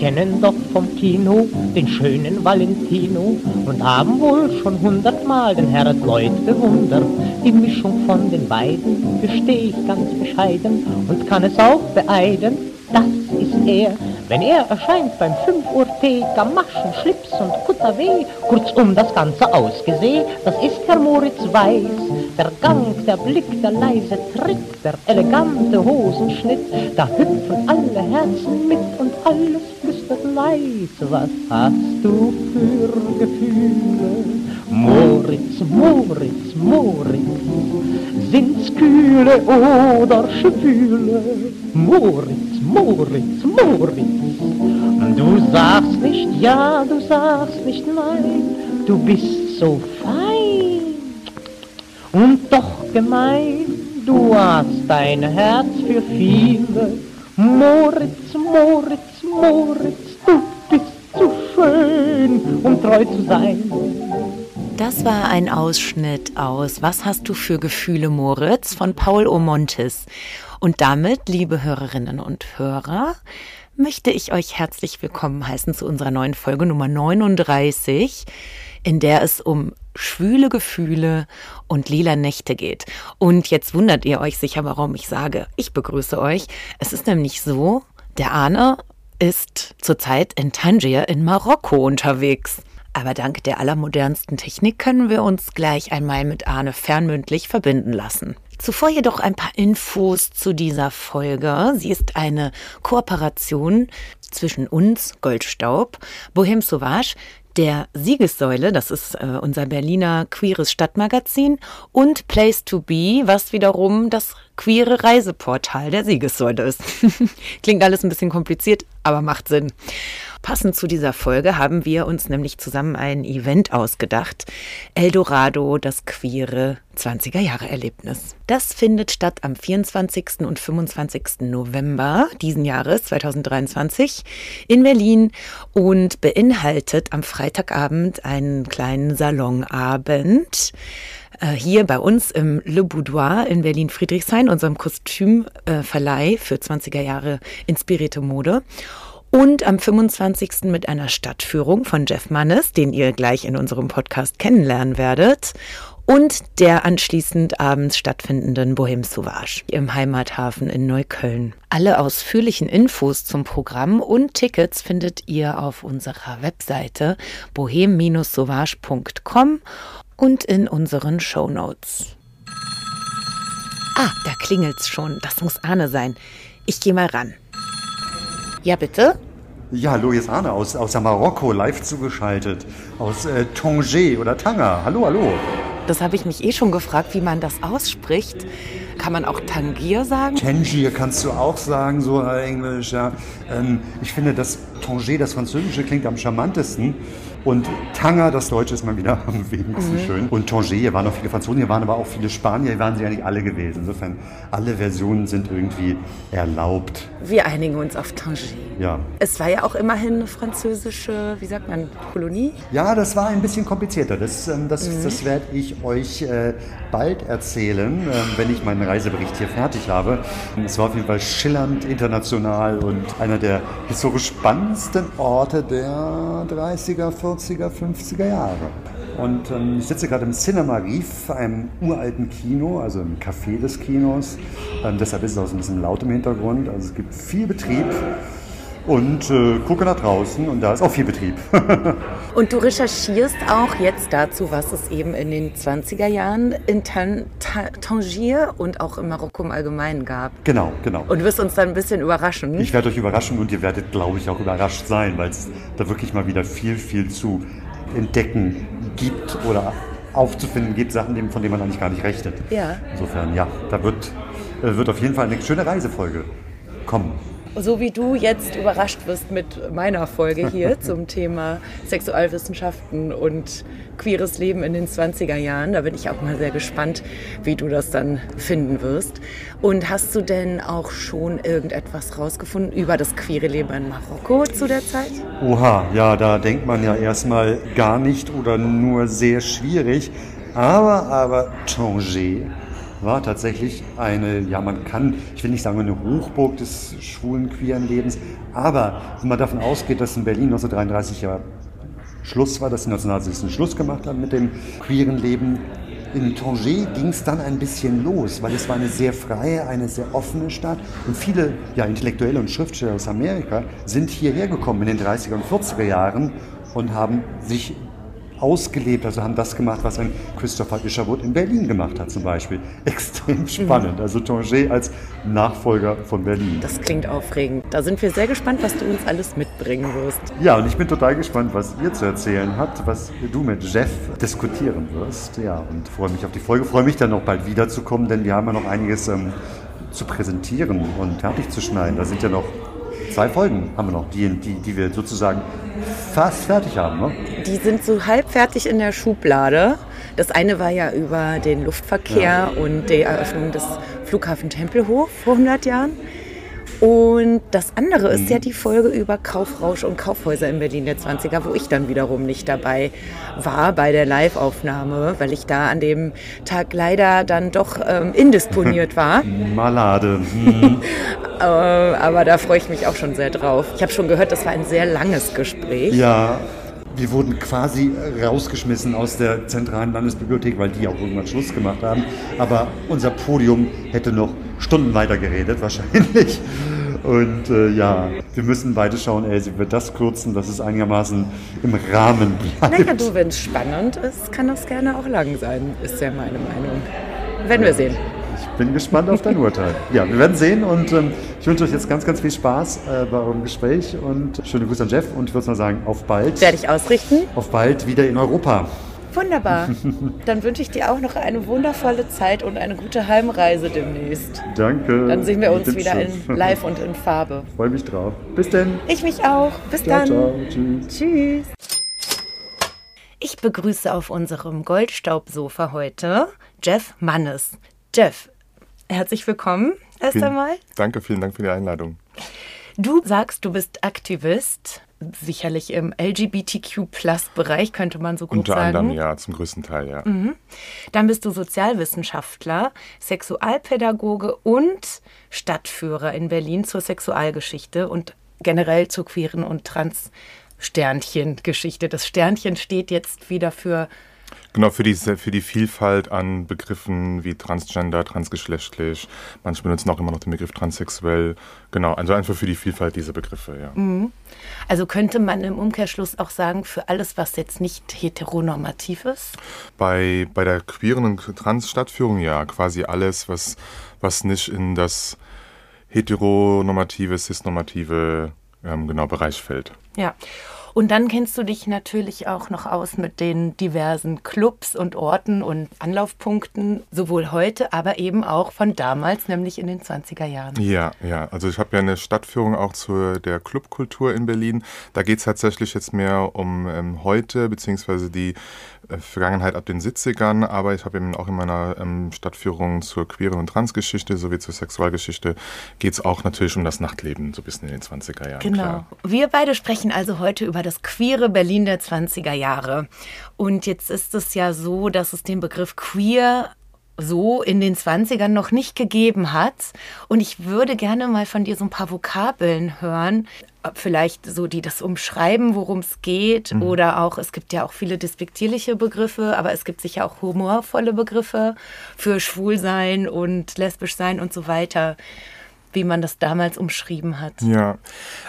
kennen doch vom Kino den schönen Valentino und haben wohl schon hundertmal den Herrn Lloyd bewundert. Die Mischung von den beiden verstehe ich ganz bescheiden und kann es auch beeiden, das ist er. Wenn er erscheint beim 5 Uhr Tee, Gamaschen, Schlips und Kutter-W, kurzum das Ganze ausgesehen, das ist Herr Moritz Weiß. Der Gang, der Blick, der leise Tritt, der elegante Hosenschnitt, da hüpfen alle Herzen mit und alles flüstert leise. Was hast du für Gefühle? Moritz, Moritz, Moritz, sind's kühle oder schwüle? Moritz, Moritz, Moritz, du sagst nicht ja, du sagst nicht nein, du bist so fein und doch gemein. Du hast dein Herz für viele. Moritz, Moritz, Moritz, du bist zu schön, um treu zu sein. Das war ein Ausschnitt aus Was hast du für Gefühle, Moritz von Paul Omontis. Und damit, liebe Hörerinnen und Hörer, möchte ich euch herzlich willkommen heißen zu unserer neuen Folge Nummer 39, in der es um schwüle Gefühle und lila Nächte geht. Und jetzt wundert ihr euch sicher, warum ich sage, ich begrüße euch. Es ist nämlich so, der Arne ist zurzeit in Tangier in Marokko unterwegs. Aber dank der allermodernsten Technik können wir uns gleich einmal mit Arne fernmündlich verbinden lassen. Zuvor jedoch ein paar Infos zu dieser Folge. Sie ist eine Kooperation zwischen uns, Goldstaub, Bohem Sauvage, der Siegessäule, das ist äh, unser Berliner queeres Stadtmagazin, und Place to Be, was wiederum das queere Reiseportal der Siegessäule ist. Klingt alles ein bisschen kompliziert, aber macht Sinn. Passend zu dieser Folge haben wir uns nämlich zusammen ein Event ausgedacht. Eldorado, das queere 20er Jahre Erlebnis. Das findet statt am 24. und 25. November diesen Jahres 2023 in Berlin und beinhaltet am Freitagabend einen kleinen Salonabend äh, hier bei uns im Le Boudoir in Berlin-Friedrichshain, unserem Kostümverleih für 20er Jahre inspirierte Mode. Und am 25. mit einer Stadtführung von Jeff Mannes, den ihr gleich in unserem Podcast kennenlernen werdet. Und der anschließend abends stattfindenden Bohem Sauvage im Heimathafen in Neukölln. Alle ausführlichen Infos zum Programm und Tickets findet ihr auf unserer Webseite bohem-sauvage.com und in unseren Shownotes. Ah, da klingelt's schon. Das muss Arne sein. Ich gehe mal ran. Ja, bitte? Ja, hallo, hier ist Arne aus, aus der Marokko live zugeschaltet. Aus äh, Tanger oder Tanger. Hallo, hallo. Das habe ich mich eh schon gefragt, wie man das ausspricht. Kann man auch Tangier sagen? Tangier kannst du auch sagen, so Englisch, ja. Ähm, ich finde, das Tanger, das Französische, klingt am charmantesten. Und Tanger, das Deutsche, ist mal wieder am wenigsten schön. Und Tanger, hier waren auch viele Franzosen, hier waren aber auch viele Spanier, hier waren sie ja nicht alle gewesen. Insofern, alle Versionen sind irgendwie erlaubt. Wir einigen uns auf Tangier. Ja. Es war ja auch immerhin eine französische, wie sagt man, Kolonie. Ja, das war ein bisschen komplizierter. Das, ähm, das, das werde ich euch äh, bald erzählen, ähm, wenn ich meinen Reisebericht hier fertig habe. Es war auf jeden Fall schillernd, international und einer der historisch spannendsten Orte der 30er, 40er, 50er Jahre. Und ähm, ich sitze gerade im Cinema Reef, einem uralten Kino, also im Café des Kinos. Ähm, deshalb ist es auch so ein bisschen laut im Hintergrund. Also es gibt viel Betrieb und äh, gucke nach draußen und da ist auch viel Betrieb. Und du recherchierst auch jetzt dazu, was es eben in den 20er Jahren in Tan Ta Tangier und auch in Marokko im Allgemeinen gab. genau, genau. Und wirst uns dann ein bisschen überraschen. Ich werde euch überraschen und ihr werdet, glaube ich, auch überrascht sein, weil es da wirklich mal wieder viel, viel zu entdecken gibt oder aufzufinden gibt, Sachen, von denen man eigentlich gar nicht rechnet. Ja. Insofern, ja, da wird äh, wird auf jeden Fall eine schöne Reisefolge kommen. So wie du jetzt überrascht wirst mit meiner Folge hier zum Thema Sexualwissenschaften und queeres Leben in den 20er Jahren. Da bin ich auch mal sehr gespannt, wie du das dann finden wirst. Und hast du denn auch schon irgendetwas rausgefunden über das queere Leben in Marokko zu der Zeit? Oha, ja, da denkt man ja erstmal gar nicht oder nur sehr schwierig. Aber, aber Tanger war tatsächlich eine, ja man kann, ich will nicht sagen eine Hochburg des schwulen, queeren Lebens, aber wenn man davon ausgeht, dass in Berlin 1933 ja Schluss war, dass die Nationalsozialisten Schluss gemacht haben mit dem queeren Leben, in Tanger ging es dann ein bisschen los, weil es war eine sehr freie, eine sehr offene Stadt und viele ja, Intellektuelle und Schriftsteller aus Amerika sind hierher gekommen in den 30er und 40er Jahren und haben sich ausgelebt, also haben das gemacht, was ein Christopher Isherwood in Berlin gemacht hat zum Beispiel. Extrem spannend, also Tanger als Nachfolger von Berlin. Das klingt aufregend. Da sind wir sehr gespannt, was du uns alles mitbringen wirst. Ja, und ich bin total gespannt, was ihr zu erzählen habt, was du mit Jeff diskutieren wirst. Ja, und freue mich auf die Folge, freue mich dann noch bald wiederzukommen, denn wir haben ja noch einiges ähm, zu präsentieren und fertig zu schneiden. Da sind ja noch zwei Folgen haben wir noch, die, die, die wir sozusagen fast fertig haben. Ne? Die sind so halb fertig in der Schublade. Das eine war ja über den Luftverkehr ja. und die Eröffnung des Flughafen Tempelhof vor 100 Jahren. Und das andere ist mhm. ja die Folge über Kaufrausch und Kaufhäuser in Berlin der 20er, wo ich dann wiederum nicht dabei war bei der Live-Aufnahme, weil ich da an dem Tag leider dann doch ähm, indisponiert war. Malade. Mhm. äh, aber da freue ich mich auch schon sehr drauf. Ich habe schon gehört, das war ein sehr langes Gespräch. Ja, wir wurden quasi rausgeschmissen aus der zentralen Landesbibliothek, weil die auch irgendwann Schluss gemacht haben. Aber unser Podium hätte noch Stunden weiter geredet, wahrscheinlich. Und äh, ja, wir müssen beide schauen, ey, sie wird das kürzen, dass es einigermaßen im Rahmen bleibt. Naja, du, wenn es spannend ist, kann das gerne auch lang sein, ist ja meine Meinung. Werden wir sehen. Ich bin gespannt auf dein Urteil. Ja, wir werden sehen und ähm, ich wünsche euch jetzt ganz, ganz viel Spaß äh, bei eurem Gespräch und schöne Grüße an Jeff und ich würde mal sagen, auf bald. Werde ich ausrichten. Auf bald wieder in Europa. Wunderbar. Dann wünsche ich dir auch noch eine wundervolle Zeit und eine gute Heimreise demnächst. Danke. Dann sehen wir uns wieder in live und in Farbe. Freue mich drauf. Bis denn. Ich mich auch. Bis ciao, dann. Ciao. Tschüss. Tschüss. Ich begrüße auf unserem Goldstaubsofa heute Jeff Mannes. Jeff, herzlich willkommen erst vielen, einmal. Danke, vielen Dank für die Einladung. Du sagst, du bist Aktivist, sicherlich im LGBTQ-Plus-Bereich, könnte man so gut Unter sagen. Unter anderem, ja, zum größten Teil, ja. Mhm. Dann bist du Sozialwissenschaftler, Sexualpädagoge und Stadtführer in Berlin zur Sexualgeschichte und generell zur queeren und trans Sternchen-Geschichte. Das Sternchen steht jetzt wieder für Genau, für die, für die Vielfalt an Begriffen wie transgender, transgeschlechtlich. Manche benutzen auch immer noch den Begriff transsexuell. Genau, also einfach für die Vielfalt dieser Begriffe, ja. Mhm. Also könnte man im Umkehrschluss auch sagen, für alles, was jetzt nicht heteronormativ ist? Bei, bei der queeren und Trans-Stadtführung ja, quasi alles, was, was nicht in das heteronormative, cisnormative ähm, genau, Bereich fällt. Ja. Und dann kennst du dich natürlich auch noch aus mit den diversen Clubs und Orten und Anlaufpunkten, sowohl heute, aber eben auch von damals, nämlich in den 20er Jahren. Ja, ja. Also ich habe ja eine Stadtführung auch zu der Clubkultur in Berlin. Da geht es tatsächlich jetzt mehr um ähm, heute, beziehungsweise die äh, Vergangenheit ab den 70ern, aber ich habe eben auch in meiner ähm, Stadtführung zur queeren und Transgeschichte sowie zur Sexualgeschichte geht es auch natürlich um das Nachtleben, so ein bisschen in den 20er Jahren. Genau. Klar. Wir beide sprechen also heute über das queere Berlin der 20er Jahre. Und jetzt ist es ja so, dass es den Begriff queer so in den 20ern noch nicht gegeben hat. Und ich würde gerne mal von dir so ein paar Vokabeln hören, vielleicht so, die das umschreiben, worum es geht. Mhm. Oder auch, es gibt ja auch viele despektierliche Begriffe, aber es gibt sicher auch humorvolle Begriffe für Schwulsein und lesbisch sein und so weiter wie man das damals umschrieben hat. Ja,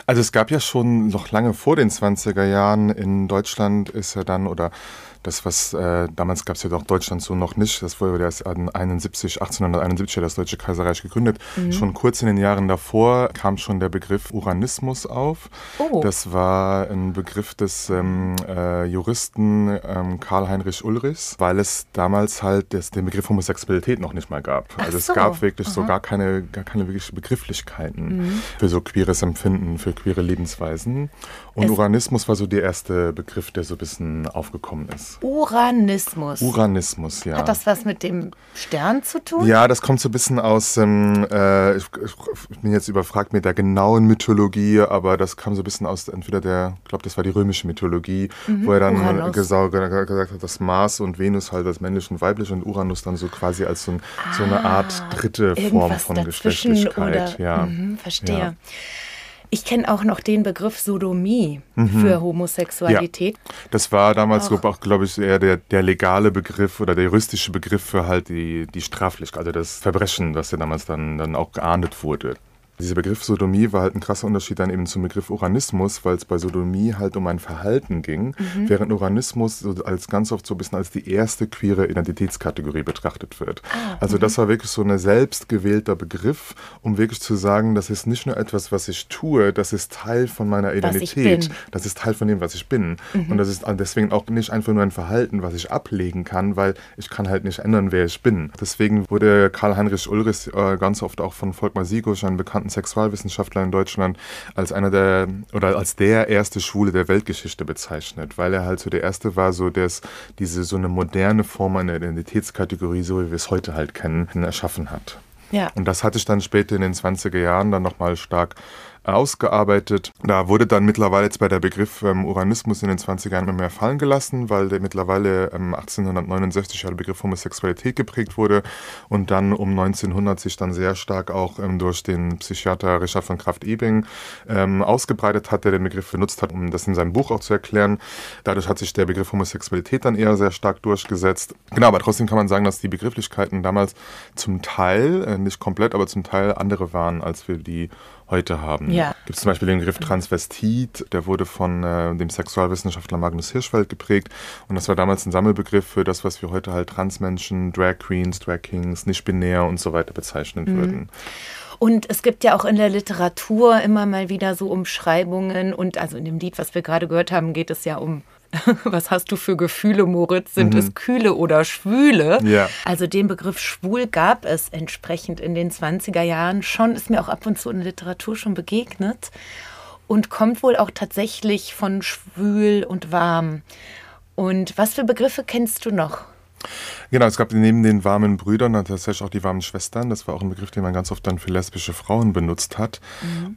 also es gab ja schon noch lange vor den 20er Jahren in Deutschland ist ja dann oder das, was äh, damals gab es ja doch Deutschland so noch nicht, das wurde erst 71, 1871 das Deutsche Kaiserreich gegründet. Mhm. Schon kurz in den Jahren davor kam schon der Begriff Uranismus auf. Oh. Das war ein Begriff des ähm, äh, Juristen ähm, Karl-Heinrich Ulrichs, weil es damals halt das, den Begriff Homosexualität noch nicht mal gab. Also so. es gab wirklich Aha. so gar keine, gar keine wirkliche Begrifflichkeiten Mhm. für so queeres Empfinden, für queere Lebensweisen. Und Es- Uranismus war so der erste Begriff, der so ein bisschen aufgekommen ist. Uranismus. Uranismus, ja. Hat das was mit dem Stern zu tun? Ja, das kommt so ein bisschen aus, ähm, äh, ich, ich bin jetzt überfragt mit der genauen Mythologie, aber das kam so ein bisschen aus entweder der, ich glaube, das war die römische Mythologie, wo er dann Mhm. Gesagt hat, dass Mars und Venus halt als männlich und weiblich und Uranus dann so quasi als so, ein, so eine Art dritte Form Ah, von Geschlechtlichkeit. oder ja. mhm, verstehe. Ja. Ich kenne auch noch den Begriff Sodomie Mhm. für Homosexualität. Das war damals Auch. so auch, glaube ich, eher der, der legale Begriff oder der juristische Begriff für halt die, die Straflichkeit, also das Verbrechen, was ja damals dann, dann auch geahndet wurde. Dieser Begriff Sodomie war halt ein krasser Unterschied dann eben zum Begriff Uranismus, weil es bei Sodomie halt um ein Verhalten ging, während Uranismus so als ganz oft so ein bisschen als die erste queere Identitätskategorie betrachtet wird. also das war wirklich so ein selbstgewählter Begriff, um wirklich zu sagen, das ist nicht nur etwas, was ich tue, das ist Teil von meiner Identität. Das ist Teil von dem, was ich bin. Und das ist deswegen auch nicht einfach nur ein Verhalten, was ich ablegen kann, weil ich kann halt nicht ändern, wer ich bin. Deswegen wurde Karl-Heinrich Ulrich äh, ganz oft auch von Volkmar Siegusch, einem bekannten Sexualwissenschaftler in Deutschland, als einer der oder als der erste Schwule der Weltgeschichte bezeichnet, weil er halt so der erste war, so der es diese so eine moderne Form einer Identitätskategorie, so wie wir es heute halt kennen, erschaffen hat. Ja. Und das hatte ich dann später in den 20er Jahren dann nochmal stark ausgearbeitet. Da wurde dann mittlerweile jetzt bei der Begriff ähm, Uranismus in den 20er Jahren immer mehr fallen gelassen, weil der mittlerweile ähm, 1869 ja der Begriff Homosexualität geprägt wurde und dann um 1900 sich dann sehr stark auch ähm, durch den Psychiater Richard von Kraft-Ebing ähm, ausgebreitet hat, der den Begriff benutzt hat, um das in seinem Buch auch zu erklären. Dadurch hat sich der Begriff Homosexualität dann eher sehr stark durchgesetzt. Genau, aber trotzdem kann man sagen, dass die Begrifflichkeiten damals zum Teil, äh, nicht komplett, aber zum Teil andere waren, als wir die heute haben. Ja. Gibt es zum Beispiel den Begriff Transvestit, der wurde von äh, dem Sexualwissenschaftler Magnus Hirschfeld geprägt und das war damals ein Sammelbegriff für das, was wir heute halt Transmenschen, Drag Queens, Drag Kings, nicht-binär und so weiter bezeichnen würden. Und es gibt ja auch in der Literatur immer mal wieder so Umschreibungen und also in dem Lied, was wir gerade gehört haben, geht es ja um was hast du für Gefühle, Moritz? Sind es kühle oder schwüle? Ja. Also den Begriff schwul gab es entsprechend in den 20er Jahren schon, ist mir auch ab und zu in der Literatur schon begegnet und kommt wohl auch tatsächlich von schwül und warm. Und was für Begriffe kennst du noch? Genau, es gab neben den warmen Brüdern tatsächlich auch die warmen Schwestern. Das war auch ein Begriff, den man ganz oft dann für lesbische Frauen benutzt hat.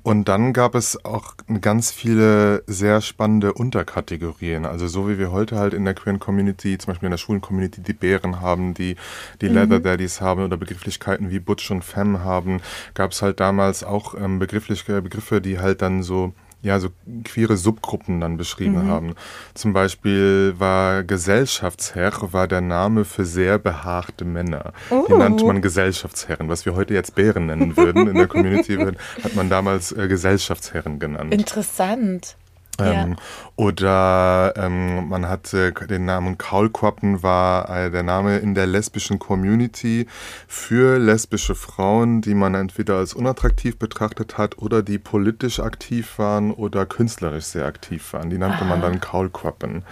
Und dann gab es auch ganz viele sehr spannende Unterkategorien. Also so wie wir heute halt in der queeren Community, zum Beispiel in der schwulen Community, die Bären haben, die die Leather Daddies haben oder Begrifflichkeiten wie Butch und Femme haben, gab es halt damals auch ähm, Begriffe, die halt dann so ja, so queere Subgruppen dann beschrieben haben. Zum Beispiel war Gesellschaftsherr war der Name für sehr behaarte Männer. Die nannte man Gesellschaftsherren. Was wir heute jetzt Bären nennen würden in der Community, hat man damals äh, Gesellschaftsherren genannt. Interessant. Ähm, Oder ähm, man hatte den Namen Kaulquappen war äh, der Name in der lesbischen Community für lesbische Frauen, die man entweder als unattraktiv betrachtet hat oder die politisch aktiv waren oder künstlerisch sehr aktiv waren. Die nannte man dann Kaulquappen.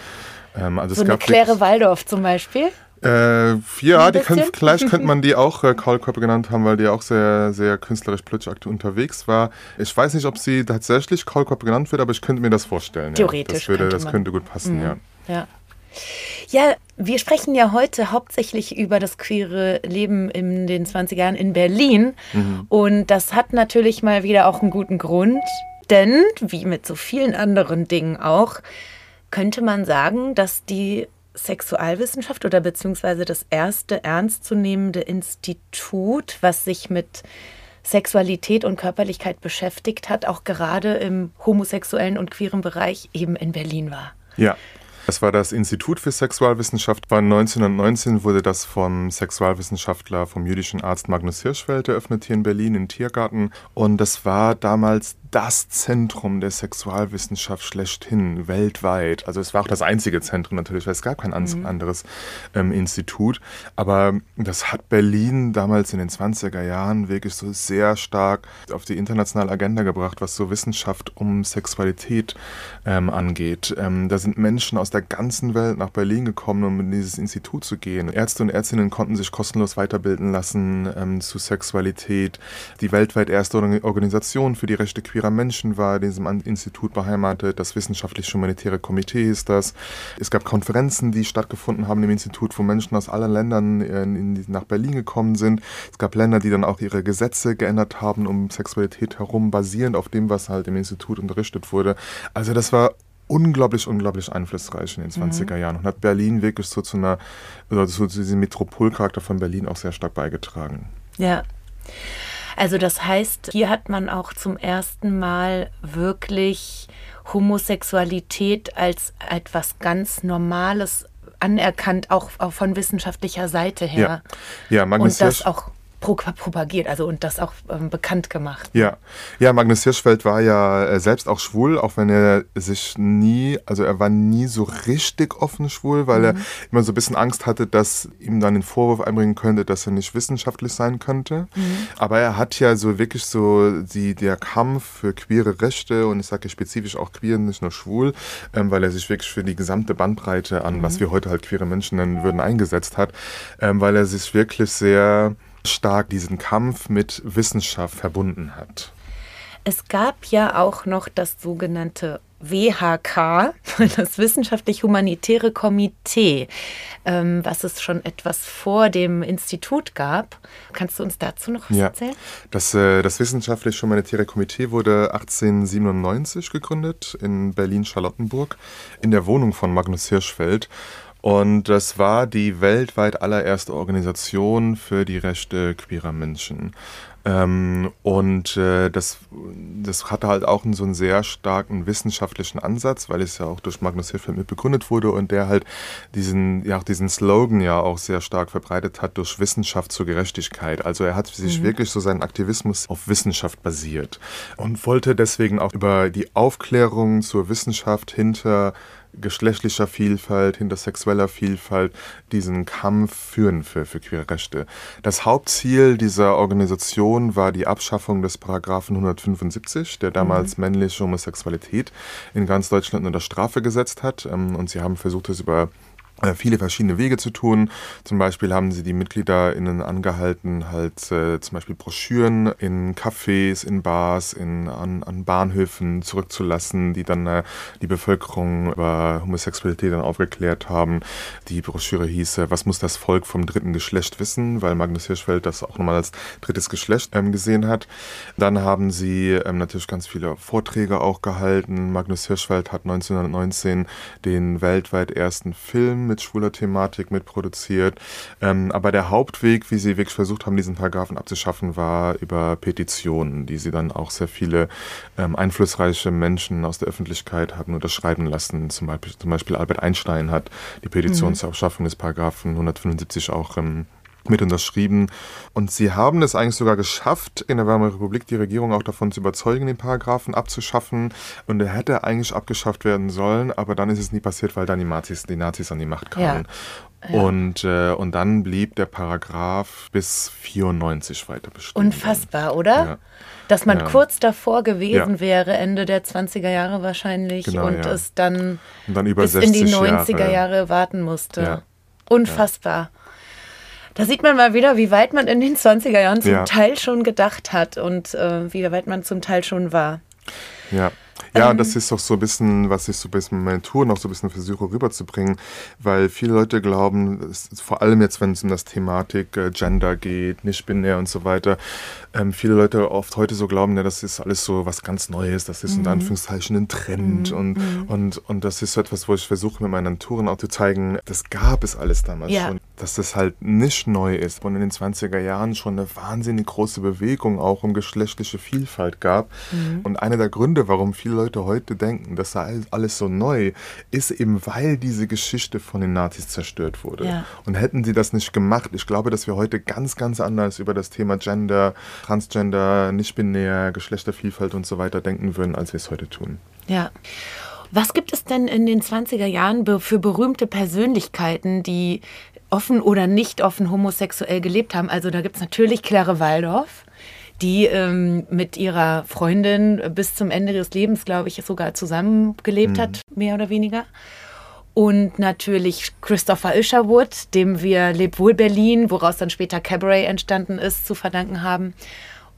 Ähm, also So es eine gab Claire wirklich- Waldorf zum Beispiel. Äh, ja, die können, vielleicht könnte man die auch äh, Kaulquappe genannt haben, weil die auch sehr, sehr künstlerisch aktiv unterwegs war. Ich weiß nicht, ob sie tatsächlich Kaulquappe genannt wird, aber ich könnte mir das vorstellen. Theoretisch Ja. Das, würde, könnte das könnte gut passen, ja. Ja. Ja, wir sprechen ja heute hauptsächlich über das queere Leben in den 20er Jahren in Berlin. Und das hat natürlich mal wieder auch einen guten Grund. Denn, wie mit so vielen anderen Dingen auch, könnte man sagen, dass die Sexualwissenschaft oder beziehungsweise das erste ernstzunehmende Institut, was sich mit Sexualität und Körperlichkeit beschäftigt hat, auch gerade im homosexuellen und queeren Bereich eben in Berlin war. Ja. Das war das Institut für Sexualwissenschaft. War 1919 wurde das vom Sexualwissenschaftler, vom jüdischen Arzt Magnus Hirschfeld eröffnet hier in Berlin, im Tiergarten. Und das war damals das Zentrum der Sexualwissenschaft schlechthin, weltweit. Also es war auch das einzige Zentrum natürlich, weil es gab kein mhm. anderes ähm, Institut. Aber das hat Berlin damals in den 20er Jahren wirklich so sehr stark auf die internationale Agenda gebracht, was so Wissenschaft um Sexualität ähm, angeht. Ähm, da sind Menschen aus der ganzen Welt nach Berlin gekommen, um in dieses Institut zu gehen. Ärzte und Ärztinnen konnten sich kostenlos weiterbilden lassen ähm, zu Sexualität. Die weltweit erste Organisation für die Rechte queerer Menschen war in diesem Institut beheimatet. Das Wissenschaftlich-Humanitäre Komitee ist das. Es gab Konferenzen, die stattgefunden haben im Institut, wo Menschen aus allen Ländern äh, in, nach Berlin gekommen sind. Es gab Länder, die dann auch ihre Gesetze geändert haben um Sexualität herum, basierend auf dem, was halt im Institut unterrichtet wurde. Also das war unglaublich, unglaublich einflussreich in den 20er mhm. Jahren und hat Berlin wirklich so zu einer, oder so zu diesem Metropolcharakter von Berlin auch sehr stark beigetragen. Ja. Also das heißt, hier hat man auch zum ersten Mal wirklich Homosexualität als etwas ganz Normales anerkannt, auch, auch von wissenschaftlicher Seite her. Ja, ja Magnus Und das auch propagiert, also und das auch ähm, bekannt gemacht. Ja, ja, Magnus Hirschfeld war ja äh, selbst auch schwul, auch wenn er sich nie, also er war nie so richtig offen schwul, weil mhm. er immer so ein bisschen Angst hatte, dass ihm dann den Vorwurf einbringen könnte, dass er nicht wissenschaftlich sein könnte. Mhm. Aber er hat ja so wirklich so die, der Kampf für queere Rechte und ich sage spezifisch auch queer, nicht nur schwul, ähm, weil er sich wirklich für die gesamte Bandbreite an, mhm. was wir heute halt queere Menschen nennen würden, eingesetzt hat, ähm, weil er sich wirklich sehr stark diesen Kampf mit Wissenschaft verbunden hat. Es gab ja auch noch das sogenannte WHK, das Wissenschaftlich-Humanitäre Komitee, ähm, was es schon etwas vor dem Institut gab. Kannst du uns dazu noch was ja. erzählen? Das, äh, das Wissenschaftlich-Humanitäre Komitee wurde 1897 gegründet in Berlin-Charlottenburg in der Wohnung von Magnus Hirschfeld. Und das war die weltweit allererste Organisation für die Rechte queerer Menschen. Ähm, und äh, das, das hatte halt auch so einen sehr starken wissenschaftlichen Ansatz, weil es ja auch durch Magnus Hirschfeld mit begründet wurde und der halt diesen, ja auch diesen Slogan ja auch sehr stark verbreitet hat durch Wissenschaft zur Gerechtigkeit. Also er hat sich mhm. wirklich so seinen Aktivismus auf Wissenschaft basiert und wollte deswegen auch über die Aufklärung zur Wissenschaft hinter geschlechtlicher Vielfalt, hinter sexueller Vielfalt diesen Kampf führen für, für queere Rechte. Das Hauptziel dieser Organisation war die Abschaffung des Paragraphen 175, der damals mhm. männliche Homosexualität in ganz Deutschland unter Strafe gesetzt hat. Ähm, und sie haben versucht, es über viele verschiedene Wege zu tun. Zum Beispiel haben sie die MitgliederInnen angehalten, halt äh, zum Beispiel Broschüren in Cafés, in Bars, in, an, an Bahnhöfen zurückzulassen, die dann äh, die Bevölkerung über Homosexualität dann aufgeklärt haben. Die Broschüre hieß äh, Was muss das Volk vom dritten Geschlecht wissen? Weil Magnus Hirschfeld das auch nochmal als drittes Geschlecht ähm, gesehen hat. Dann haben sie ähm, natürlich ganz viele Vorträge auch gehalten. Magnus Hirschfeld hat 1919 den weltweit ersten Film mit schwuler Thematik mitproduziert. Ähm, aber der Hauptweg, wie sie wirklich versucht haben, diesen Paragraphen abzuschaffen, war über Petitionen, die sie dann auch sehr viele ähm, einflussreiche Menschen aus der Öffentlichkeit hatten unterschreiben lassen. Zum Beispiel, zum Beispiel Albert Einstein hat die Petition mhm. zur Abschaffung des Paragraphen 175 auch ähm, mit unterschrieben. Und sie haben es eigentlich sogar geschafft, in der Weimarer Republik die Regierung auch davon zu überzeugen, den Paragraphen abzuschaffen. Und er hätte eigentlich abgeschafft werden sollen, aber dann ist es nie passiert, weil dann die Nazis, die Nazis an die Macht kamen. Ja. Ja. Und, äh, und dann blieb der Paragraph bis 94 weiter bestehen. Unfassbar, oder? Ja. Dass man kurz davor gewesen wäre, Ende der 20er Jahre wahrscheinlich, genau, und es dann, und dann bis in die 90er Jahre, Jahre warten musste. Unfassbar. Da sieht man mal wieder, wie weit man in den 20er Jahren zum ja. Teil schon gedacht hat und äh, wie weit man zum Teil schon war. Ja. Ja, ähm, das ist auch so ein bisschen, was ich so ein bisschen mit meinen Touren auch so ein bisschen versuche rüberzubringen, weil viele Leute glauben, vor allem jetzt, wenn es um das Thematik äh, Gender geht, nicht binär und so weiter, ähm, viele Leute oft heute so glauben, ja, das ist alles so was ganz Neues, das ist mhm. in Anführungszeichen ein Trend mhm. und, mhm. und, und das ist so etwas, wo ich versuche mit meinen Touren auch zu zeigen, das gab es alles damals ja. schon. dass das halt nicht neu ist und in den 20er Jahren schon eine wahnsinnig große Bewegung auch um geschlechtliche Vielfalt gab. Mhm. Und einer der Gründe, warum viele Leute heute denken, das sei alles so neu, ist eben, weil diese Geschichte von den Nazis zerstört wurde. Ja. Und hätten sie das nicht gemacht, ich glaube, dass wir heute ganz, ganz anders über das Thema Gender, Transgender, nicht-binär, Geschlechtervielfalt und so weiter denken würden, als wir es heute tun. Ja. Was gibt es denn in den 20er Jahren für berühmte Persönlichkeiten, die offen oder nicht offen homosexuell gelebt haben? Also da gibt es natürlich Claire Waldorf, die ähm, mit ihrer Freundin bis zum Ende des Lebens, glaube ich, sogar zusammengelebt mhm. hat, mehr oder weniger. Und natürlich Christopher Isherwood, dem wir Leb wohl Berlin, woraus dann später Cabaret entstanden ist, zu verdanken haben.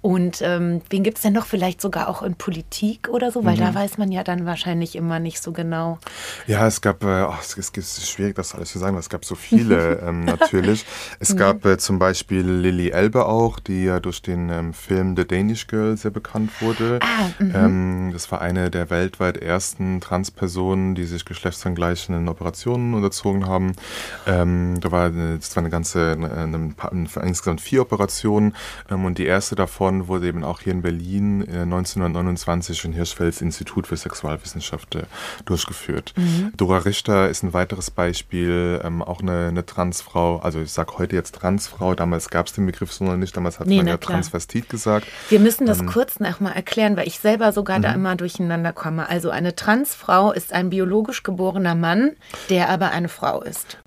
Und ähm, wen gibt es denn noch vielleicht sogar auch in Politik oder so? Weil mhm. da weiß man ja dann wahrscheinlich immer nicht so genau. Ja, es gab, äh, oh, es, ist, schwierig, das alles zu sagen, es gab so viele ähm, natürlich. Es mhm. gab äh, zum Beispiel Lily Elbe auch, die ja durch den ähm, Film The Danish Girl sehr bekannt wurde. Ah, mhm. ähm, das war eine der weltweit ersten Transpersonen, die sich geschlechtsangleichenden Operationen unterzogen haben. Ähm, da war, das war eine ganze, eine, eine, eine, insgesamt vier Operationen ähm, und die erste davon davon wurde eben auch hier in Berlin äh, 1929 im Hirschfels Institut für Sexualwissenschaft äh, durchgeführt. Mhm. Dora Richter ist ein weiteres Beispiel, ähm, auch eine, eine, Transfrau, also ich sage heute jetzt Transfrau, damals gab es den Begriff so noch nicht, damals hat nee, man ja klar. Transvestit gesagt. Wir müssen das ähm, kurz nochmal erklären, weil ich selber sogar da mhm. immer durcheinander komme. Also eine Transfrau ist ein biologisch geborener Mann, der aber eine Frau ist.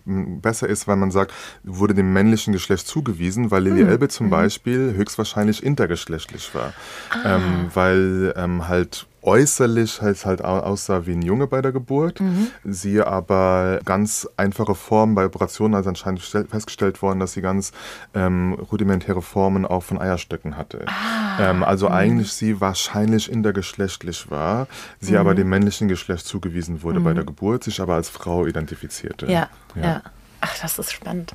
Besser ist, weil man sagt, wurde dem männlichen Geschlecht zugewiesen, weil Lili mhm. Elbe zum mhm. Beispiel höchstwahrscheinlich intergeschlechtlich geschlechtlich war. Ah. Ähm, weil ähm, halt äußerlich halt, halt aussah wie ein Junge bei der Geburt, mhm. sie aber ganz einfache Formen bei Operationen, also anscheinend festgestellt worden, dass sie ganz ähm, rudimentäre Formen auch von Eierstöcken hatte. Ah. Ähm, also mhm. eigentlich sie wahrscheinlich intergeschlechtlich war, sie mhm. aber dem männlichen Geschlecht zugewiesen wurde bei mhm. der Geburt, sich aber als Frau identifizierte. Ja, ja. ja. Ach, das ist spannend.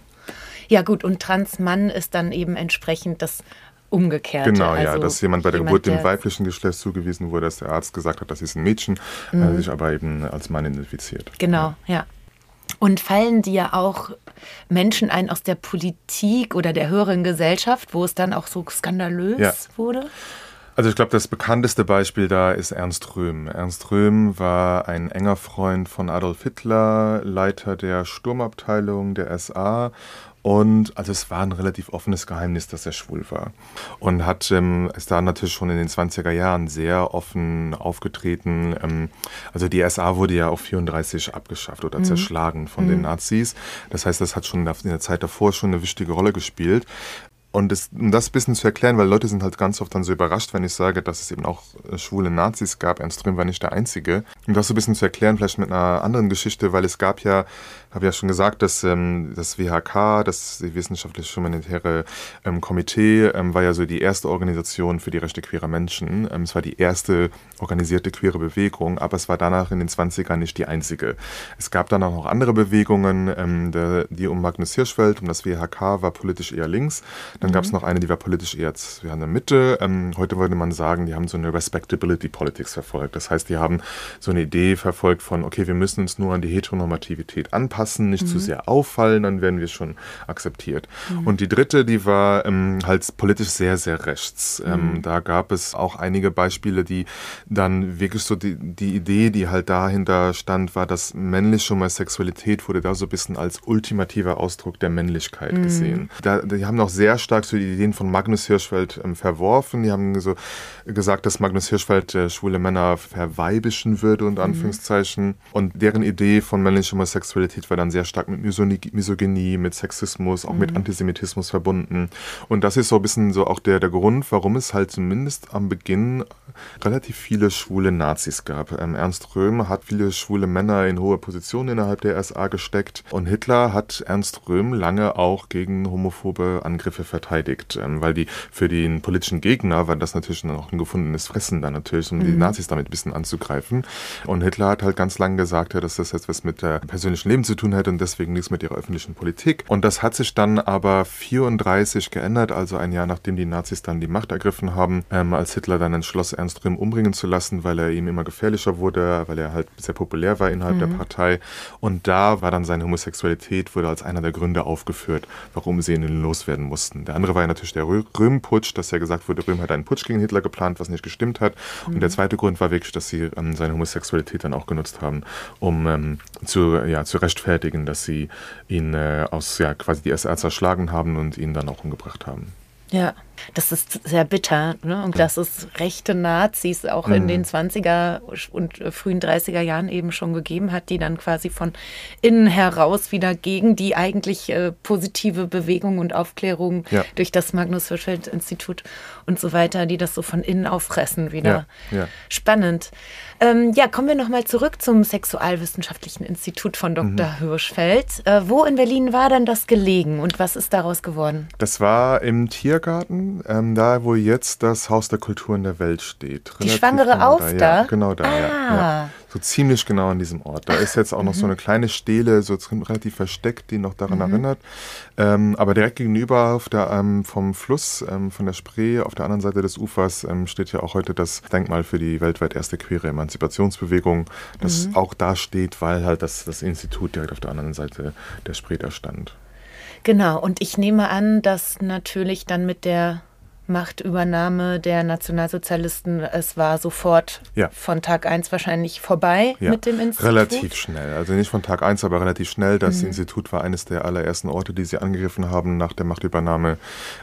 Ja gut, und Transmann ist dann eben entsprechend das umgekehrt. Genau, also ja, dass jemand bei der jemand, Geburt dem weiblichen Geschlecht zugewiesen wurde, dass der Arzt gesagt hat, das ist ein Mädchen, äh, mhm. sich aber eben als Mann identifiziert. Genau, ja. ja. Und fallen dir auch Menschen ein aus der Politik oder der höheren Gesellschaft, wo es dann auch so skandalös ja. wurde? Also ich glaube, das bekannteste Beispiel da ist Ernst Röhm. Ernst Röhm war ein enger Freund von Adolf Hitler, Leiter der Sturmabteilung der SA und also es war ein relativ offenes Geheimnis, dass er schwul war. Und hat ähm, ist da natürlich schon in den 20er Jahren sehr offen aufgetreten. Ähm, also die SA wurde ja auch 34 abgeschafft oder mhm. zerschlagen von mhm. den Nazis. Das heißt, das hat schon in der Zeit davor schon eine wichtige Rolle gespielt. Und das, um das ein bisschen zu erklären, weil Leute sind halt ganz oft dann so überrascht, wenn ich sage, dass es eben auch äh, schwule Nazis gab. Ernst Röhm war nicht der Einzige. Um das so ein bisschen zu erklären, vielleicht mit einer anderen Geschichte, weil es gab ja, habe ja schon gesagt, dass ähm, das WHK, das Wissenschaftlich-Humanitäre ähm, Komitee, ähm, war ja so die erste Organisation für die Rechte queerer Menschen. Ähm, es war die erste organisierte queere Bewegung, aber es war danach in den 20ern nicht die einzige. Es gab dann auch noch andere Bewegungen, ähm, der, die um Magnus Hirschfeld, um das WHK war politisch eher links. Dann mhm. gab es noch eine, die war politisch eher in der Mitte. Ähm, heute würde man sagen, die haben so eine Respectability Politics verfolgt. Das heißt, die haben so eine Idee verfolgt von, okay, wir müssen uns nur an die Heteronormativität anpassen, nicht mhm. zu sehr auffallen, dann werden wir schon akzeptiert. Mhm. Und die dritte, die war ähm, halt politisch sehr, sehr rechts. Ähm, mhm. da gab es auch einige Beispiele, die dann wirklich so die, die Idee, die halt dahinter stand, war, dass männliche Homosexualität wurde da so ein bisschen als ultimativer Ausdruck der Männlichkeit mhm. gesehen. Da, die haben auch sehr stark so die Ideen von Magnus Hirschfeld ähm, verworfen. Die haben so gesagt, dass Magnus Hirschfeld äh, schwule Männer verweibischen würde, unter mhm. Anführungszeichen. Und deren Idee von männlicher Homosexualität war dann sehr stark mit Misogynie, mit Sexismus, auch mhm. mit Antisemitismus verbunden. Und das ist so ein bisschen so auch der, der Grund, warum es halt zumindest am Beginn relativ viele schwule Nazis gab. Ähm, Ernst Röhm hat viele schwule Männer in hohe Positionen innerhalb der SA gesteckt und Hitler hat Ernst Röhm lange auch gegen homophobe Angriffe verteidigt verteidigt, ähm, weil die für den politischen Gegner war das natürlich noch ein gefundenes Fressen dann natürlich, um mhm. die Nazis damit ein bisschen anzugreifen. Und Hitler hat halt ganz lange gesagt, ja, dass das jetzt was mit der persönlichen Leben zu tun hätte und deswegen nichts mit ihrer öffentlichen Politik. Und das hat sich dann aber 34 geändert, also ein Jahr nachdem die Nazis dann die Macht ergriffen haben, ähm, als Hitler dann entschloss, Ernst Röhm umbringen zu lassen, weil er ihm immer gefährlicher wurde, weil er halt sehr populär war innerhalb mhm. der Partei. Und da war dann seine Homosexualität, wurde als einer der Gründe aufgeführt, warum sie ihn loswerden mussten. Der andere war ja natürlich der Röhm-Putsch, dass ja gesagt wurde, Röhm hat einen Putsch gegen Hitler geplant, was nicht gestimmt hat. Mhm. Und der zweite Grund war wirklich, dass sie ähm, seine Homosexualität dann auch genutzt haben, um ähm, zu, ja, zu rechtfertigen, dass sie ihn äh, aus ja, quasi die SR zerschlagen haben und ihn dann auch umgebracht haben. Ja, das ist sehr bitter. Ne? Und dass es rechte Nazis auch mhm. in den 20er und äh, frühen 30er Jahren eben schon gegeben hat, die dann quasi von innen heraus wieder gegen die eigentlich äh, positive Bewegung und Aufklärung ja. durch das Magnus Hirschfeld Institut und so weiter, die das so von innen auffressen wieder. Ja. Ja. Spannend. Ähm, ja, kommen wir nochmal zurück zum Sexualwissenschaftlichen Institut von Dr. Mhm. Hirschfeld. Äh, wo in Berlin war denn das gelegen und was ist daraus geworden? Das war im Tiergarten, ähm, da wo jetzt das Haus der Kulturen der Welt steht. Die Schwangere genau Auf da? Ja, genau da, ah. ja, ja. So ziemlich genau an diesem Ort. Da ist jetzt auch noch so eine kleine Stele, so relativ versteckt, die noch daran mhm. erinnert. Ähm, aber direkt gegenüber auf der, ähm, vom Fluss, ähm, von der Spree, auf der anderen Seite des Ufers, ähm, steht ja auch heute das Denkmal für die weltweit erste queere Emanzipationsbewegung, das mhm. auch da steht, weil halt das, das Institut direkt auf der anderen Seite der Spree da stand. Genau, und ich nehme an, dass natürlich dann mit der Machtübernahme der Nationalsozialisten, es war sofort ja. von Tag 1 wahrscheinlich vorbei ja. mit dem Institut? Relativ schnell. Also nicht von Tag 1, aber relativ schnell. Das mhm. Institut war eines der allerersten Orte, die sie angegriffen haben nach der Machtübernahme.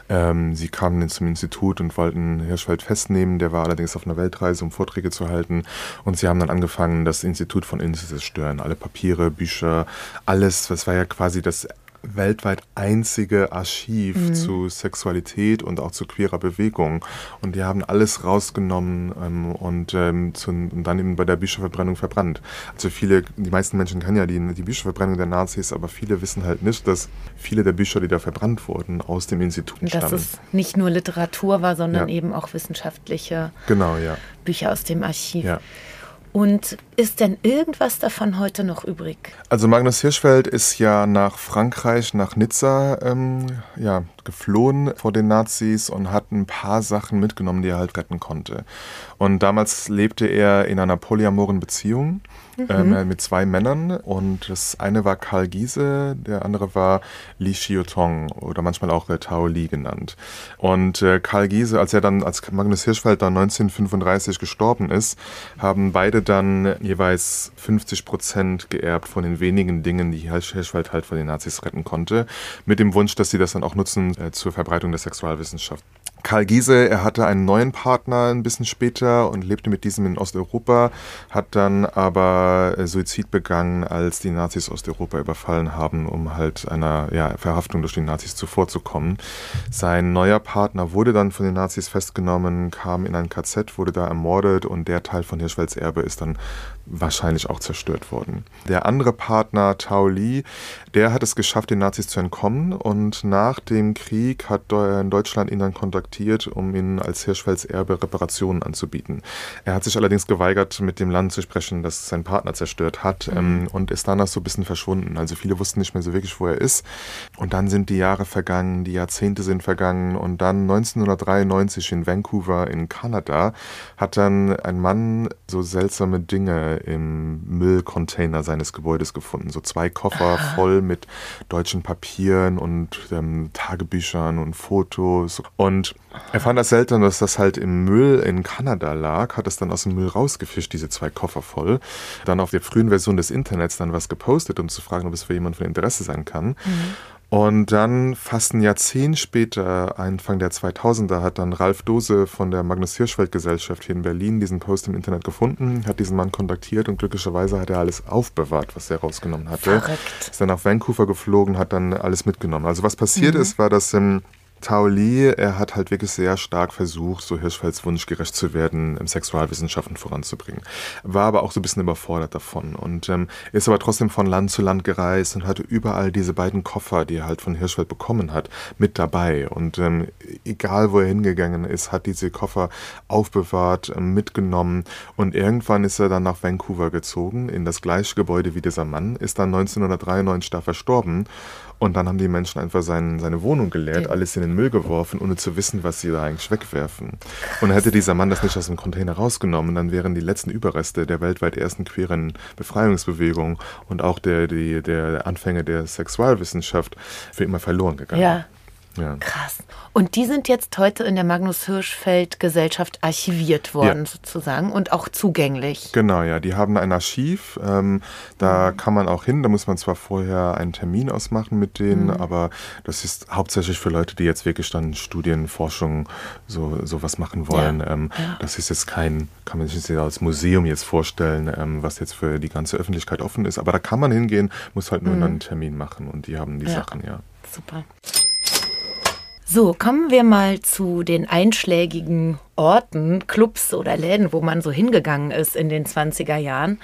Ähm, sie kamen zum Institut und wollten Hirschfeld festnehmen. Der war allerdings auf einer Weltreise, um Vorträge zu halten. Und sie haben dann angefangen, das Institut von innen zu zerstören. Alle Papiere, Bücher, alles. Das war ja quasi das weltweit einzige Archiv mhm. zu Sexualität und auch zu queerer Bewegung. Und die haben alles rausgenommen ähm, und, ähm, zu, und dann eben bei der Bücherverbrennung verbrannt. Also viele, die meisten Menschen kennen ja die, die Bücherverbrennung der Nazis, aber viele wissen halt nicht, dass viele der Bücher, die da verbrannt wurden, aus dem Institut stammen. Dass es nicht nur Literatur war, sondern ja. eben auch wissenschaftliche genau, ja. Bücher aus dem Archiv. Ja. Und ist denn irgendwas davon heute noch übrig? Also Magnus Hirschfeld ist ja nach Frankreich, nach Nizza ähm, ja, geflohen vor den Nazis und hat ein paar Sachen mitgenommen, die er halt retten konnte. Und damals lebte er in einer polyamoren Beziehung mhm. ähm, mit zwei Männern. Und das eine war Karl Giese, der andere war Li Xiutong oder manchmal auch Tao Li genannt. Und äh, Karl Giese, als er dann, als Magnus Hirschfeld dann 1935 gestorben ist, haben beide dann jeweils 50 Prozent geerbt von den wenigen Dingen, die Hirschfeld halt von den Nazis retten konnte, mit dem Wunsch, dass sie das dann auch nutzen äh, zur Verbreitung der Sexualwissenschaft. Karl Giese, er hatte einen neuen Partner ein bisschen später und lebte mit diesem in Osteuropa, hat dann aber äh, Suizid begangen, als die Nazis Osteuropa überfallen haben, um halt einer ja, Verhaftung durch die Nazis zuvorzukommen. Sein neuer Partner wurde dann von den Nazis festgenommen, kam in ein KZ, wurde da ermordet und der Teil von Hirschfelds Erbe ist dann wahrscheinlich auch zerstört worden. Der andere Partner, Tao Li, der hat es geschafft, den Nazis zu entkommen und nach dem Krieg hat Deutschland ihn dann kontaktiert, um ihn als Hirschfelds Erbe Reparationen anzubieten. Er hat sich allerdings geweigert, mit dem Land zu sprechen, das sein Partner zerstört hat mhm. ähm, und ist danach so ein bisschen verschwunden. Also viele wussten nicht mehr so wirklich, wo er ist. Und dann sind die Jahre vergangen, die Jahrzehnte sind vergangen und dann 1993 in Vancouver in Kanada hat dann ein Mann so seltsame Dinge im Müllcontainer seines Gebäudes gefunden. So zwei Koffer Aha. voll mit deutschen Papieren und ähm, Tagebüchern und Fotos. Und er fand das seltsam, dass das halt im Müll in Kanada lag, hat es dann aus dem Müll rausgefischt, diese zwei Koffer voll. Dann auf der frühen Version des Internets dann was gepostet, um zu fragen, ob es für jemanden von Interesse sein kann. Mhm. Und dann fast ein Jahrzehnt später, Anfang der 2000er, hat dann Ralf Dose von der Magnus Hirschfeld Gesellschaft hier in Berlin diesen Post im Internet gefunden, hat diesen Mann kontaktiert und glücklicherweise hat er alles aufbewahrt, was er rausgenommen hatte. Verrückt. Ist dann nach Vancouver geflogen, hat dann alles mitgenommen. Also was passiert mhm. ist, war, dass im Tao Li, er hat halt wirklich sehr stark versucht, so Hirschfelds Wunsch gerecht zu werden, im Sexualwissenschaften voranzubringen. War aber auch so ein bisschen überfordert davon und ähm, ist aber trotzdem von Land zu Land gereist und hatte überall diese beiden Koffer, die er halt von Hirschfeld bekommen hat, mit dabei. Und ähm, egal, wo er hingegangen ist, hat diese Koffer aufbewahrt, ähm, mitgenommen und irgendwann ist er dann nach Vancouver gezogen, in das gleiche Gebäude wie dieser Mann, ist dann 1993 da verstorben und dann haben die Menschen einfach sein, seine Wohnung geleert, okay. alles in den Müll geworfen, ohne zu wissen, was sie da eigentlich wegwerfen. Und hätte dieser Mann das nicht aus dem Container rausgenommen, dann wären die letzten Überreste der weltweit ersten queeren Befreiungsbewegung und auch der, die, der Anfänge der Sexualwissenschaft für immer verloren gegangen. Ja. Ja. Krass. Und die sind jetzt heute in der Magnus Hirschfeld Gesellschaft archiviert worden, ja. sozusagen, und auch zugänglich. Genau, ja. Die haben ein Archiv. Ähm, da mhm. kann man auch hin. Da muss man zwar vorher einen Termin ausmachen mit denen, mhm. aber das ist hauptsächlich für Leute, die jetzt wirklich dann Studien, Forschung, so sowas machen wollen. Ja. Ähm, das ist jetzt kein, kann man sich nicht als Museum jetzt vorstellen, ähm, was jetzt für die ganze Öffentlichkeit offen ist. Aber da kann man hingehen, muss halt nur mhm. einen Termin machen und die haben die Sachen, ja. Super. So, kommen wir mal zu den einschlägigen Orten, Clubs oder Läden, wo man so hingegangen ist in den 20er Jahren.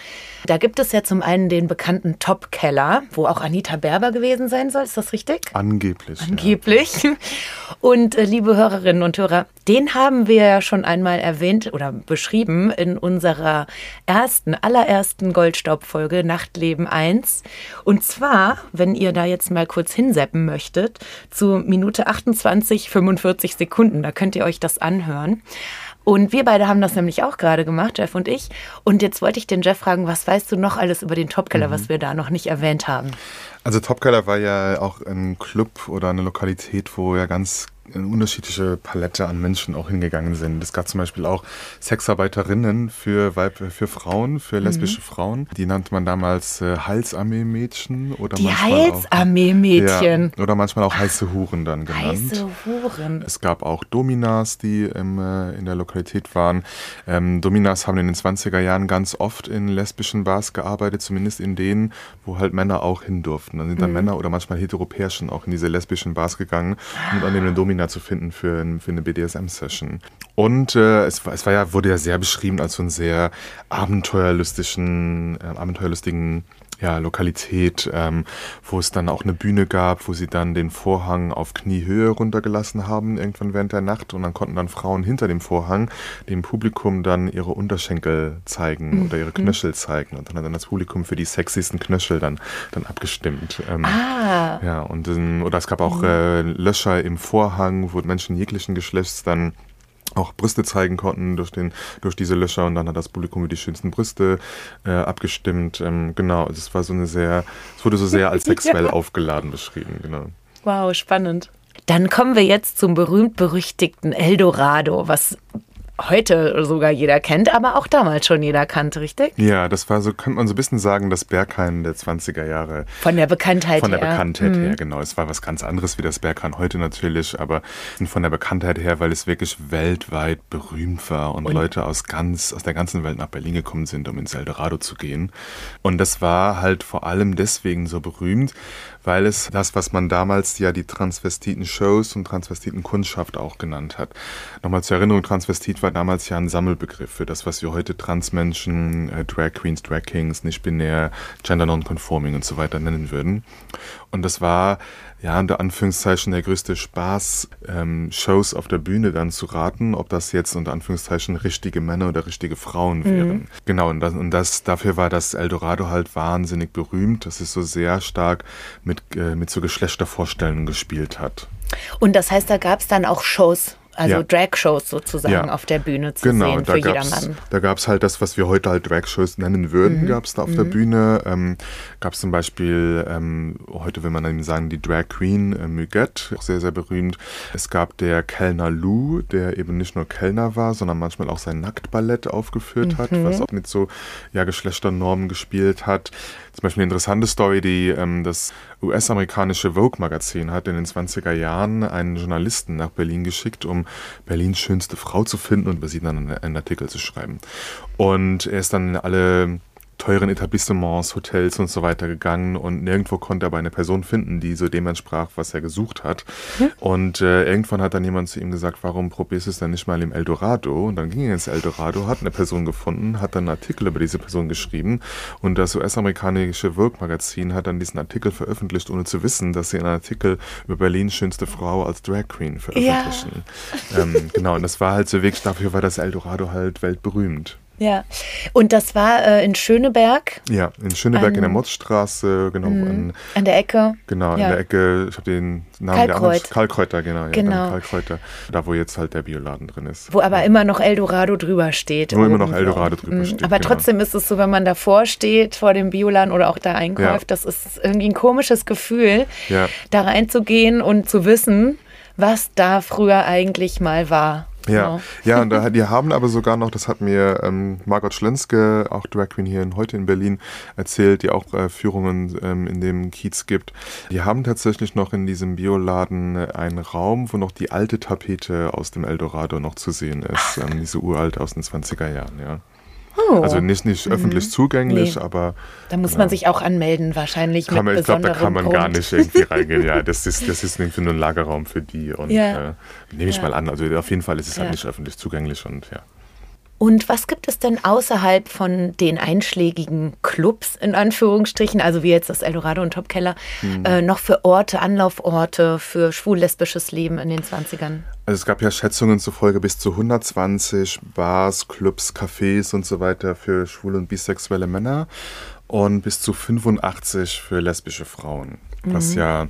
Da gibt es ja zum einen den bekannten Top Keller, wo auch Anita Berber gewesen sein soll. Ist das richtig? Angeblich. Angeblich. Ja. Und äh, liebe Hörerinnen und Hörer, den haben wir ja schon einmal erwähnt oder beschrieben in unserer ersten, allerersten Goldstaubfolge Nachtleben 1. Und zwar, wenn ihr da jetzt mal kurz hinseppen möchtet, zu Minute 28, 45 Sekunden. Da könnt ihr euch das anhören. Und wir beide haben das nämlich auch gerade gemacht, Jeff und ich. Und jetzt wollte ich den Jeff fragen, was weißt du noch alles über den Topkeller, mhm. was wir da noch nicht erwähnt haben? Also Topkeller war ja auch ein Club oder eine Lokalität, wo ja ganz eine unterschiedliche Palette an Menschen auch hingegangen sind. Es gab zum Beispiel auch Sexarbeiterinnen für, Weib, für Frauen, für lesbische mhm. Frauen. Die nannte man damals äh, Heilsarmee-Mädchen oder Die Heilsarmee-Mädchen. Ja, oder manchmal auch heiße Huren dann genannt. Heiße Huren. Es gab auch Dominas, die im, äh, in der Lokalität waren. Ähm, Dominas haben in den 20er Jahren ganz oft in lesbischen Bars gearbeitet, zumindest in denen, wo halt Männer auch hin durften. Dann sind dann mhm. Männer oder manchmal Heteropärchen auch in diese lesbischen Bars gegangen und an den Dominas Domina zu finden für, für eine BDSM-Session. Und äh, es, es war ja, wurde ja sehr beschrieben als so einen sehr abenteuerlustigen, äh, abenteuerlustigen ja, Lokalität, ähm, wo es dann auch eine Bühne gab, wo sie dann den Vorhang auf Kniehöhe runtergelassen haben, irgendwann während der Nacht. Und dann konnten dann Frauen hinter dem Vorhang dem Publikum dann ihre Unterschenkel zeigen mhm. oder ihre Knöchel zeigen. Und dann hat dann das Publikum für die sexiesten Knöchel dann, dann abgestimmt. Ähm, ah. Ja, und oder es gab auch mhm. äh, Löcher im Vorhang, wo Menschen jeglichen Geschlechts dann auch Brüste zeigen konnten durch, den, durch diese Löcher und dann hat das Publikum über die schönsten Brüste äh, abgestimmt. Ähm, genau, es war so eine sehr, es wurde so sehr als sexuell ja. aufgeladen beschrieben, genau. Wow, spannend. Dann kommen wir jetzt zum berühmt-berüchtigten Eldorado, was heute sogar jeder kennt, aber auch damals schon jeder kannte, richtig? Ja, das war so, könnte man so ein bisschen sagen, das Berghain der 20er Jahre. Von der Bekanntheit her. Von der her. Bekanntheit mhm. her, genau. Es war was ganz anderes wie das Berghain heute natürlich, aber von der Bekanntheit her, weil es wirklich weltweit berühmt war und, und Leute aus ganz, aus der ganzen Welt nach Berlin gekommen sind, um ins Eldorado zu gehen. Und das war halt vor allem deswegen so berühmt, weil es das, was man damals ja die Transvestiten-Shows und Transvestiten-Kundschaft auch genannt hat. Nochmal zur Erinnerung, Transvestit war damals ja ein Sammelbegriff für das, was wir heute Transmenschen, äh, Drag Queens, Drag Kings, nicht binär, Gender Nonconforming und so weiter nennen würden. Und das war ja, unter Anführungszeichen der größte Spaß, ähm, Shows auf der Bühne dann zu raten, ob das jetzt unter Anführungszeichen richtige Männer oder richtige Frauen mhm. wären. Mhm. Genau, und, das, und das, dafür war das Eldorado halt wahnsinnig berühmt, dass es so sehr stark mit, äh, mit so Geschlechtervorstellungen gespielt hat. Und das heißt, da gab es dann auch Shows also ja. Drag-Shows sozusagen ja. auf der Bühne zu genau, sehen für jedermann. Da gab es halt das, was wir heute halt Drag-Shows nennen würden, mhm. gab es da auf mhm. der Bühne. Ähm, gab es zum Beispiel, ähm, heute will man eben sagen, die Drag Queen äh, Muguette, auch sehr, sehr berühmt. Es gab der Kellner Lou, der eben nicht nur Kellner war, sondern manchmal auch sein Nacktballett aufgeführt mhm. hat, was auch mit so ja, Geschlechternormen gespielt hat. Zum Beispiel eine interessante Story, die ähm, das US-amerikanische Vogue-Magazin hat in den 20er Jahren einen Journalisten nach Berlin geschickt, um Berlins schönste Frau zu finden und über sie dann einen, Artikel zu schreiben. Und er ist dann alle teuren Etablissements, Hotels und so weiter gegangen und nirgendwo konnte er aber eine Person finden, die so dem entsprach, was er gesucht hat. Mhm. Und äh, irgendwann hat dann jemand zu ihm gesagt, warum probierst du es dann nicht mal im Eldorado? Und dann ging er ins Eldorado, hat eine Person gefunden, hat dann einen Artikel über diese Person geschrieben und das US-amerikanische Vogue-Magazin hat dann diesen Artikel veröffentlicht, ohne zu wissen, dass sie einen Artikel über Berlins schönste Frau als Drag Queen veröffentlichen. Ja. Ähm, genau, und das war halt so wirklich, dafür war das Eldorado halt weltberühmt. Ja, und das war äh, in Schöneberg? Ja, in Schöneberg an, in der Motzstraße, genau. Mh, an, an, der Ecke? Genau, ja. in der Ecke, ich habe den Namen der anderen, Kalkräuter, genau. genau. Ja, Kalkräuter, da wo jetzt halt der Bioladen drin ist. Wo aber immer noch Eldorado drüber steht. Wo immer noch Eldorado drüber mhm. steht, Aber genau. trotzdem ist es so, wenn man davor steht, vor dem Bioladen oder auch da einkauft, ja. das ist irgendwie ein komisches Gefühl, ja. da reinzugehen und zu wissen, was da früher eigentlich mal war. Ja, ja, und da, die haben aber sogar noch, das hat mir ähm, Margot Schlenske, auch Drag Queen hier in, heute in Berlin, erzählt, die auch äh, Führungen ähm, in dem Kiez gibt. Die haben tatsächlich noch in diesem Bioladen äh, einen Raum, wo noch die alte Tapete aus dem Eldorado noch zu sehen ist. Ähm, diese uralte aus den 20er Jahren, ja. Oh. Also nicht, nicht mhm. öffentlich zugänglich, nee. aber. Da muss genau. man sich auch anmelden, wahrscheinlich. Kann man, ich glaube, da kann man Grund. gar nicht irgendwie reingehen. Ja, das ist, das ist irgendwie nur ein Lagerraum für die. Und ja. äh, nehme ich ja. mal an. Also auf jeden Fall ist es halt ja. halt nicht öffentlich zugänglich und ja. Und was gibt es denn außerhalb von den einschlägigen Clubs, in Anführungsstrichen, also wie jetzt das Eldorado und Topkeller, mhm. äh, noch für Orte, Anlauforte für schwul-lesbisches Leben in den 20ern? Also es gab ja Schätzungen zufolge bis zu 120 Bars, Clubs, Cafés und so weiter für schwule und bisexuelle Männer und bis zu 85 für lesbische Frauen, was mhm. ja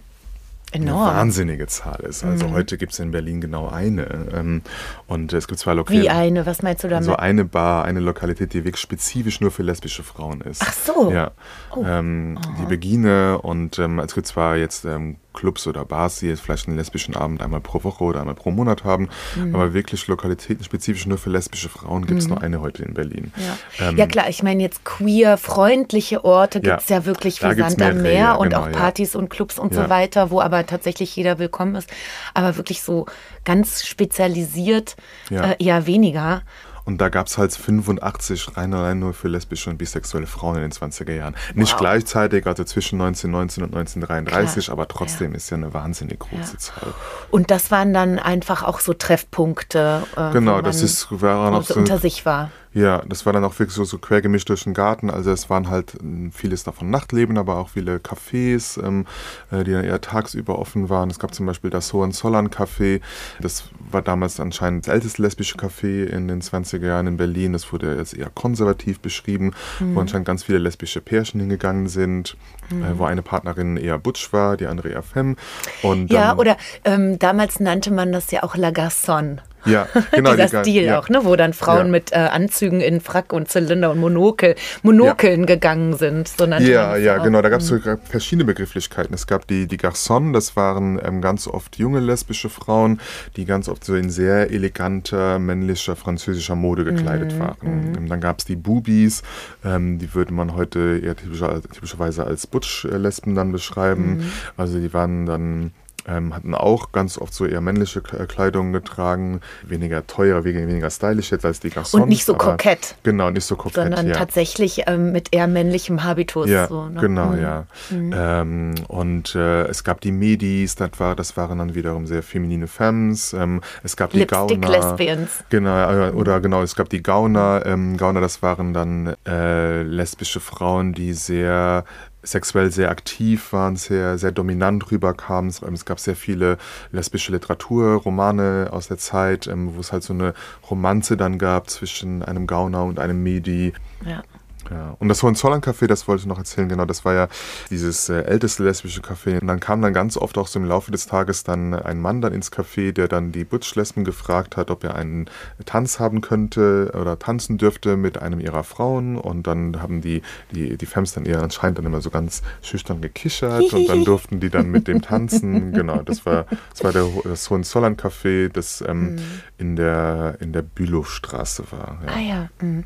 Enorm. eine wahnsinnige Zahl ist. Also mhm. heute gibt es in Berlin genau eine. Ähm, und es gibt zwei Lokale. Wie eine? Was meinst du damit? So also eine Bar, eine Lokalität, die wirklich spezifisch nur für lesbische Frauen ist. Ach so. Ja. Oh. Ähm, die Begine und ähm, es gibt zwar jetzt ähm, Clubs oder Bars, die jetzt vielleicht einen lesbischen Abend einmal pro Woche oder einmal pro Monat haben. Mhm. Aber wirklich Lokalitäten spezifisch nur für lesbische Frauen gibt es mhm. nur eine heute in Berlin. Ja, ähm, ja klar, ich meine jetzt queer, freundliche Orte gibt es ja, ja, wirklich wie Sand am Meer ja, und genau, auch Partys und Clubs und so weiter, wo aber tatsächlich jeder willkommen ist. Aber wirklich so ganz spezialisiert äh, eher weniger. Und da gab es halt 85 rein allein nur für lesbische und bisexuelle Frauen in den 20er Jahren. Nicht wow. gleichzeitig, also zwischen 1919 und 1933, Klar. aber trotzdem ja. ist ja eine wahnsinnig große ja. Zahl. Und das waren dann einfach auch so Treffpunkte. Äh, genau, das ist, war noch so unter sich war. Ja, das war dann auch wirklich so, so quer gemischt durch den Garten. Also es waren halt hm, vieles davon Nachtleben, aber auch viele Cafés, ähm, äh, die dann eher tagsüber offen waren. Es gab zum Beispiel das Hohenzollern Café. Das war damals anscheinend das älteste lesbische Café in den 20er Jahren in Berlin. Das wurde jetzt eher konservativ beschrieben, mhm. wo anscheinend ganz viele lesbische Pärchen hingegangen sind, äh, mhm. äh, wo eine Partnerin eher Butch war, die andere eher Femme. Und ja, oder ähm, damals nannte man das ja auch La Garçon. Ja, genau. Dieser die, Stil ja. auch, ne? wo dann Frauen ja. mit äh, Anzügen in Frack und Zylinder und Monokel, Monokeln ja. gegangen sind. So ja, ja, genau. Da gab es mhm. verschiedene Begrifflichkeiten. Es gab die, die Garçons, das waren ähm, ganz oft junge lesbische Frauen, die ganz oft so in sehr eleganter, männlicher, französischer Mode gekleidet mhm. waren. Mhm. Dann gab es die Boobies, ähm, die würde man heute eher typischer, typischerweise als Butch-Lesben dann beschreiben. Mhm. Also die waren dann ähm, hatten auch ganz oft so eher männliche Kleidung getragen, weniger teuer, weniger stylisch jetzt als die Garçons. Und nicht so kokett. Genau, nicht so kokett, Sondern ja. tatsächlich ähm, mit eher männlichem Habitus. Ja, so, ne? genau, mhm. ja. Mhm. Ähm, und äh, es gab die Medis, das, war, das waren dann wiederum sehr feminine Femmes. Ähm, es gab die Lipstick Gauner. Lesbians. Genau, äh, oder genau, es gab die Gauner. Ähm, Gauner, das waren dann äh, lesbische Frauen, die sehr sexuell sehr aktiv waren, sehr, sehr dominant rüberkamen. Es gab sehr viele lesbische Literatur, Romane aus der Zeit, ähm, wo es halt so eine Romanze dann gab zwischen einem Gauner und einem Medi. Ja. Ja, und das Hohenzollern-Café, das wollte ich noch erzählen, genau, das war ja dieses äh, älteste lesbische Café. Und dann kam dann ganz oft auch so im Laufe des Tages dann ein Mann dann ins Café, der dann die Butch-Lesben gefragt hat, ob er einen Tanz haben könnte oder tanzen dürfte mit einem ihrer Frauen. Und dann haben die, die, die Femmes dann eher anscheinend dann immer so ganz schüchtern gekichert und dann durften die dann mit dem tanzen. Genau, das war, das war der, das Hohenzollern-Café, das ähm, mhm. in der, in der Bülowstraße war. Ja. Ah ja. Mhm.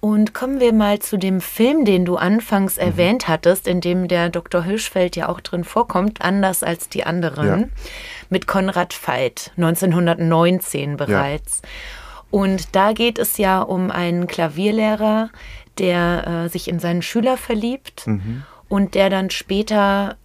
Und kommen wir mal zu dem Film, den du anfangs mhm. erwähnt hattest, in dem der Dr. Hirschfeld ja auch drin vorkommt, anders als die anderen, ja. mit Konrad Veit, 1919 bereits. Ja. Und da geht es ja um einen Klavierlehrer, der äh, sich in seinen Schüler verliebt Mhm. und der dann später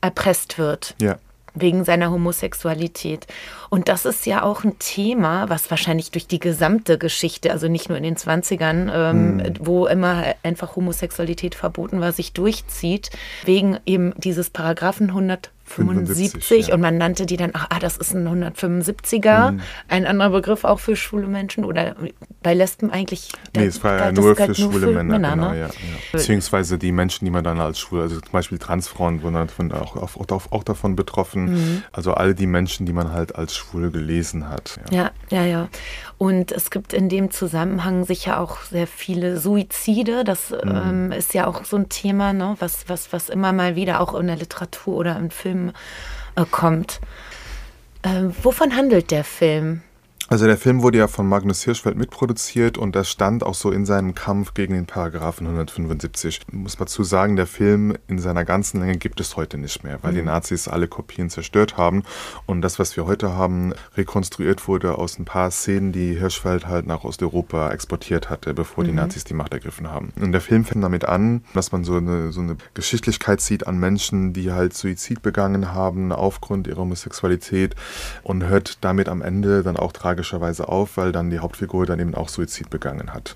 erpresst wird Ja. wegen seiner Homosexualität. Und das ist ja auch ein Thema, was wahrscheinlich durch die gesamte Geschichte, also nicht nur in den 20ern, ähm, wo immer einfach Homosexualität verboten war, sich durchzieht, wegen eben dieses Paragraphen 175 75, ja. und man nannte die dann, ach, ah, das ist ein 175er, ein anderer Begriff auch für schwule Menschen oder bei Lesben eigentlich. Nee, es war ja nur für schwule Männer, genau, ne? ja, ja. Beziehungsweise die Menschen, die man dann als schwul, also zum Beispiel Transfrauen wurden davon auch, auch, auch, davon betroffen. Mhm. Also alle die Menschen, die man halt als schwul gelesen hat. Ja. Ja, ja, ja. Und es gibt in dem Zusammenhang sicher auch sehr viele Suizide. Das ähm, ist ja auch so ein Thema, ne, was, was, was immer mal wieder auch in der Literatur oder im Film äh, kommt. Ähm, wovon handelt der Film? Also der Film wurde ja von Magnus Hirschfeld mitproduziert und das stand auch so in seinem Kampf gegen den Paragraphen 175. Muss man zu sagen, der Film in seiner ganzen Länge gibt es heute nicht mehr, weil die Nazis alle Kopien zerstört haben und das, was wir heute haben, rekonstruiert wurde aus ein paar Szenen, die Hirschfeld halt nach Osteuropa exportiert hatte, bevor die Nazis die Macht ergriffen haben. Und der Film fängt damit an, dass man so eine, so eine Geschichtlichkeit sieht an Menschen, die halt Suizid begangen haben aufgrund ihrer Homosexualität und hört damit am Ende dann auch tragischerweise auf, weil dann die Hauptfigur dann eben auch Suizid begangen hat.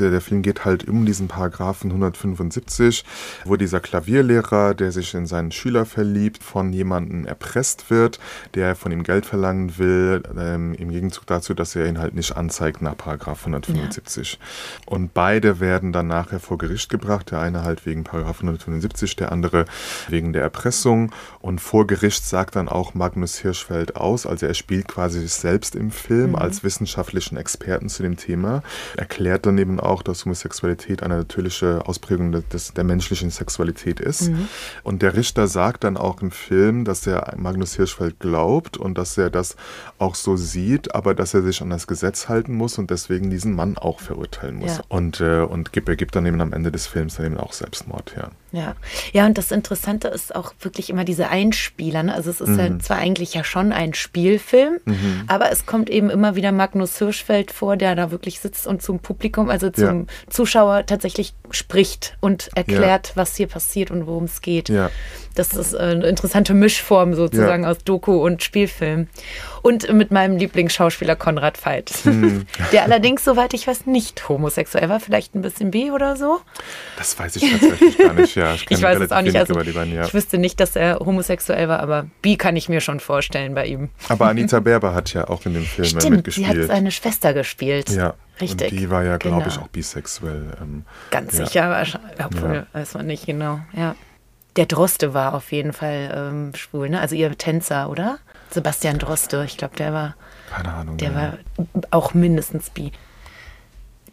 Äh, Der Film geht halt um diesen Paragraphen 175, wo dieser Klavierlehrer, der sich in seinen Schüler verliebt, von jemandem erpresst wird, der von ihm Geld verlangen will, ähm, im Gegenzug dazu, dass er ihn halt nicht anzeigt nach Paragraph 175. Und beide werden dann nachher vor Gericht gebracht, der eine halt wegen Paragraph 175, der andere wegen der Erpressung. Und vor Gericht sagt dann auch Magnus Hirschfeld aus, also er spielt quasi sich selbst im Film als wissenschaftlichen Experten zu dem Thema, erklärt dann eben auch, dass Homosexualität eine natürliche Ausprägung des- der menschlichen Sexualität ist. Und der Richter sagt dann auch im Film, dass er Magnus Hirschfeld glaubt und dass er das auch so sieht, aber dass er sich an das Gesetz halten muss und deswegen diesen Mann auch verurteilen muss. Ja. Und, äh, und gibt, er gibt dann eben am Ende des Films dann eben auch Selbstmord her. Ja. ja, und das Interessante ist auch wirklich immer diese Einspieler. Ne? Also es ist Mhm. ja zwar eigentlich ja schon ein Spielfilm, aber es kommt eben immer wieder Magnus Hirschfeld vor, der da wirklich sitzt und zum Publikum, also zum Ja. Zuschauer tatsächlich spricht und erklärt, was hier passiert und worum es geht. Ja. Das ist äh, eine interessante Mischform sozusagen Ja. aus Doku und Spielfilm. Und mit meinem Lieblingsschauspieler Konrad Veit, Hm. der allerdings, soweit ich weiß, nicht homosexuell war, vielleicht ein bisschen bi oder so. Das weiß ich tatsächlich gar nicht, ja. Ich kenne weiß es auch nicht. Also, beiden, ja. Ich wüsste nicht, dass er homosexuell war, aber bi kann ich mir schon vorstellen bei ihm. Aber Anita Berber hat ja auch in dem Film Stimmt, sie mitgespielt. hat seine Schwester gespielt. ja, Richtig. Und die war ja, glaube ich, Genau. auch bisexuell. Ähm, Ganz ja. sicher, obwohl, Ja. weiß man nicht genau. Ja. Der Droste war auf jeden Fall ähm, schwul, ne? Also ihr Tänzer, oder? Sebastian Droste, ich glaube, der war, Keine Ahnung. der ja. war auch mindestens bi.